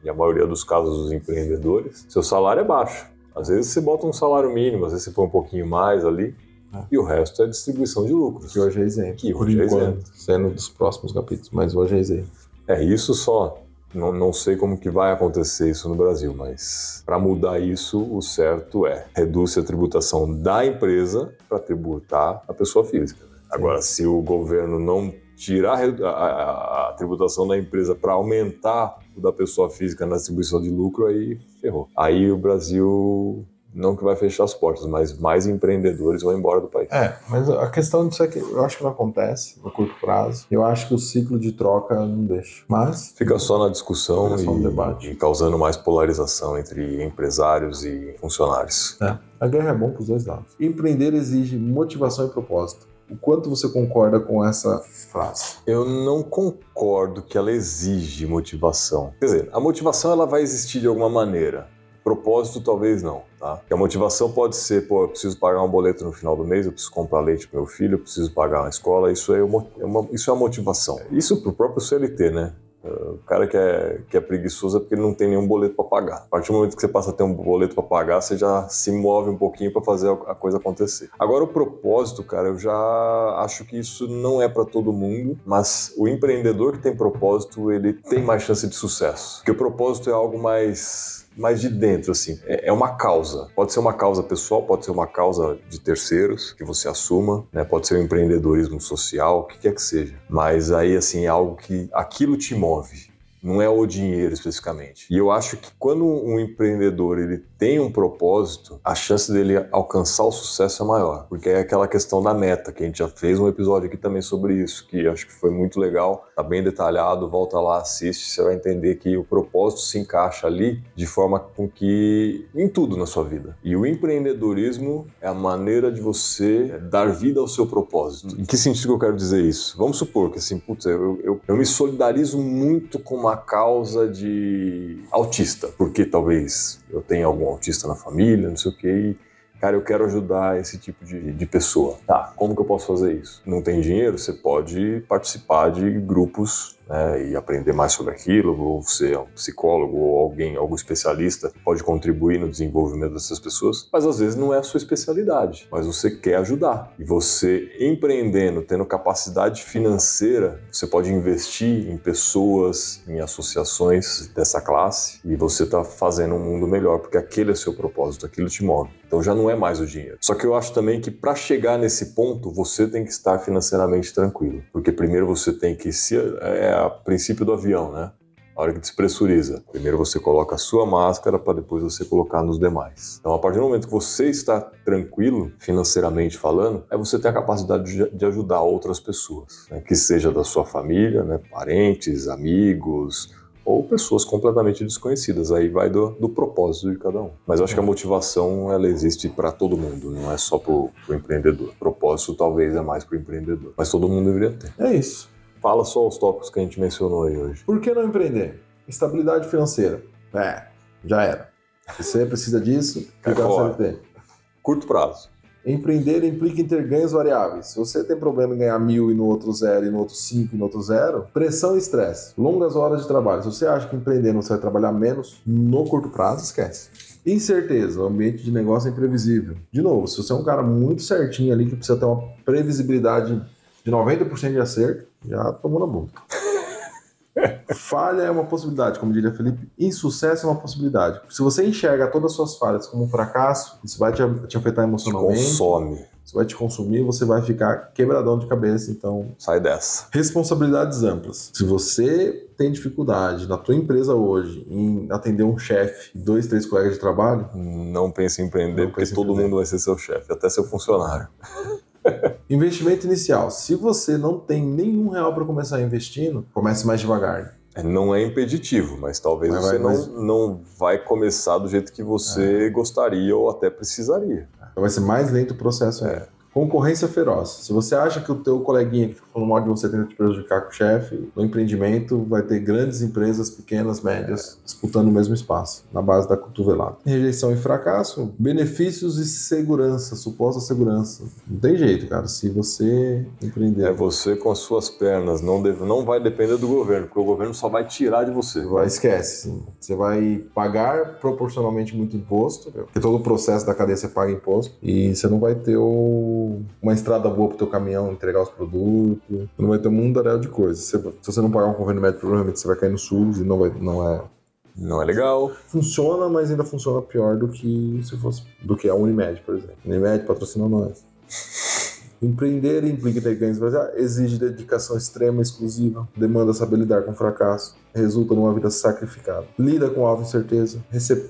E a maioria dos casos dos empreendedores, seu salário é baixo. Às vezes você bota um salário mínimo, às vezes você põe um pouquinho mais ali, é. e o resto é distribuição de lucros. Que hoje é isento. Que hoje é isento. sendo dos próximos capítulos, mas hoje é isento. É, isso só. Não, não sei como que vai acontecer isso no Brasil, mas para mudar isso, o certo é reduz a tributação da empresa para tributar a pessoa física. Agora, se o governo não tirar a, a, a tributação da empresa para aumentar o da pessoa física na distribuição de lucro, aí ferrou. Aí o Brasil não que vai fechar as portas, mas mais empreendedores vão embora do país. É, mas a questão disso é que eu acho que não acontece no curto prazo. Eu acho que o ciclo de troca não deixa. Mas. Fica só na discussão e, no debate. e causando mais polarização entre empresários e funcionários. É. A guerra é bom para os dois lados. Empreender exige motivação e propósito. O quanto você concorda com essa frase? Eu não concordo que ela exige motivação. Quer dizer, a motivação ela vai existir de alguma maneira. Propósito talvez não, tá? a motivação pode ser, pô, eu preciso pagar um boleto no final do mês, eu preciso comprar leite para meu filho, eu preciso pagar uma escola, isso é uma, é uma isso é a motivação. Isso para o próprio CLT, né? O cara que é, que é preguiçoso é porque ele não tem nenhum boleto para pagar. A partir do momento que você passa a ter um boleto para pagar, você já se move um pouquinho para fazer a coisa acontecer. Agora, o propósito, cara, eu já acho que isso não é para todo mundo, mas o empreendedor que tem propósito, ele tem mais chance de sucesso. Porque o propósito é algo mais mais de dentro, assim. É, é, uma causa. Pode ser uma causa pessoal, pode ser uma causa de terceiros que você assuma, né? Pode ser um empreendedorismo social, o que quer que seja. Mas aí, assim, é algo que aquilo te move. Não é o dinheiro especificamente. E eu acho que quando um empreendedor ele tem um propósito, a chance dele alcançar o sucesso é maior. Porque é aquela questão da meta, que a gente já fez um episódio aqui também sobre isso, que acho que foi muito legal, tá bem detalhado, volta lá, assiste, você vai entender que o propósito se encaixa ali de forma com que em tudo na sua vida. E o empreendedorismo é a maneira de você dar vida ao seu propósito. Em que sentido que eu quero dizer isso? Vamos supor que assim, putz, eu, eu, eu me solidarizo muito com uma causa de autista, porque talvez eu tenha algum autista na família, não sei o que, cara, eu quero ajudar esse tipo de, de pessoa. Tá, como que eu posso fazer isso? Não tem dinheiro? Você pode participar de grupos né, e aprender mais sobre aquilo, ou você um psicólogo ou alguém, algum especialista pode contribuir no desenvolvimento dessas pessoas, mas às vezes não é a sua especialidade, mas você quer ajudar. E você empreendendo, tendo capacidade financeira, você pode investir em pessoas, em associações dessa classe e você está fazendo um mundo melhor, porque aquele é seu propósito, aquilo te move. Então já não é mais o dinheiro. Só que eu acho também que para chegar nesse ponto, você tem que estar financeiramente tranquilo, porque primeiro você tem que se é, a princípio do avião, né? A hora que despressuriza. Primeiro você coloca a sua máscara para depois você colocar nos demais. Então, a partir do momento que você está tranquilo, financeiramente falando, é você ter a capacidade de, ajudar outras pessoas, né? que seja da sua família, né? parentes, amigos, ou pessoas completamente desconhecidas. Aí vai do, do propósito de cada um. Mas eu acho que a motivação ela existe para todo mundo, não é só para o empreendedor. O propósito talvez é mais para o empreendedor, mas todo mundo deveria ter. É isso. Fala só os tópicos que a gente mencionou aí hoje. Por que não empreender? Estabilidade financeira. É, já era. Você precisa disso, fica na CLT. Curto prazo. Empreender implica em ter ganhos variáveis. Se você tem problema em ganhar mil e no outro zero, e no outro cinco e no outro zero, pressão e estresse. Longas horas de trabalho. Se você acha que empreendendo você vai trabalhar menos, no curto prazo, esquece. Incerteza, o ambiente de negócio é imprevisível. De novo, se você é um cara muito certinho ali, que precisa ter uma previsibilidade de 90% de acerto, já tomou na boca. Falha é uma possibilidade, como diria Felipe. Insucesso é uma possibilidade. Se você enxerga todas as suas falhas como um fracasso, isso vai te, te afetar emocionalmente. Te consome. Isso vai te consumir, você vai ficar quebradão de cabeça, então... Sai dessa. Responsabilidades amplas. Se você tem dificuldade na tua empresa hoje em atender um chefe dois, três colegas de trabalho... Não pense em empreender, porque todo empreender. mundo vai ser seu chefe, até seu funcionário. Investimento inicial. Se você não tem nenhum real para começar investindo, comece mais devagar. É, não é impeditivo, mas talvez mas você vai, mas... não, não vai começar do jeito que você é. gostaria ou até precisaria. Então vai ser mais lento o processo. É. Concorrência feroz. Se você acha que o teu coleguinha que fica falando mal de você tenta te prejudicar com o chefe, no empreendimento vai ter grandes empresas, pequenas, médias, disputando o mesmo espaço, na base da cotovelada. Rejeição e fracasso, benefícios e segurança, suposta segurança. Não tem jeito, cara. Se você empreender... É você com as suas pernas. Não, deve, não vai depender do governo, porque o governo só vai tirar de você. Vai, esquece, sim. Você vai pagar proporcionalmente muito imposto, porque todo o processo da cadeia você paga imposto, e você não vai ter o uma estrada boa pro teu caminhão entregar os produtos. Não vai ter um mundaréu de coisas. Se, você não pagar um convênio médico, provavelmente você vai cair no SUS e não, vai, não é não é legal. Funciona, mas ainda funciona pior do que se fosse do que a Unimed, por exemplo. Unimed patrocina nós. Empreender implica ter ganhos, mas exige dedicação extrema, exclusiva, demanda saber lidar com fracasso, resulta numa vida sacrificada. Lida com alta incerteza,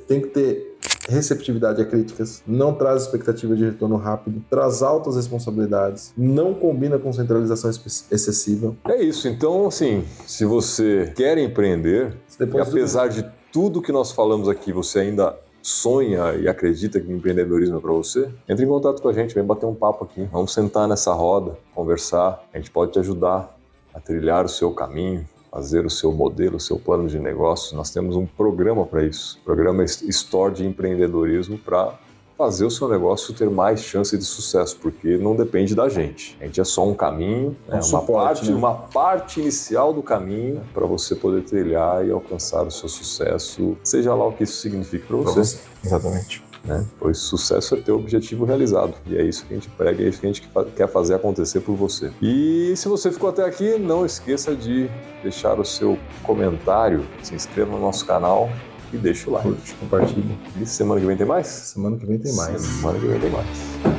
tem que ter receptividade a críticas, não traz expectativa de retorno rápido, traz altas responsabilidades, não combina com centralização excessiva. É isso. Então, assim, se você quer empreender, e apesar de tudo que nós falamos aqui, você ainda sonha e acredita que o empreendedorismo é para você, entre em contato com a gente, vem bater um papo aqui. Vamos sentar nessa roda, conversar. A gente pode te ajudar a trilhar o seu caminho, fazer o seu modelo, o seu plano de negócios. Nós temos um programa para isso, programa Store de empreendedorismo para fazer o seu negócio ter mais chance de sucesso, porque não depende da gente. A gente é só um caminho, é né? um uma, parte, né? uma parte inicial do caminho para você poder trilhar e alcançar o seu sucesso, seja lá o que isso signifique para você. você. Exatamente. Né? Pois sucesso é ter o objetivo realizado. E é isso que a gente prega, é isso que a gente quer fazer acontecer por você. E se você ficou até aqui, não esqueça de deixar o seu comentário, se inscreva no nosso canal e deixa o like. Curte, compartilha. E semana que vem tem mais? Semana que vem tem mais. Semana que vem tem mais.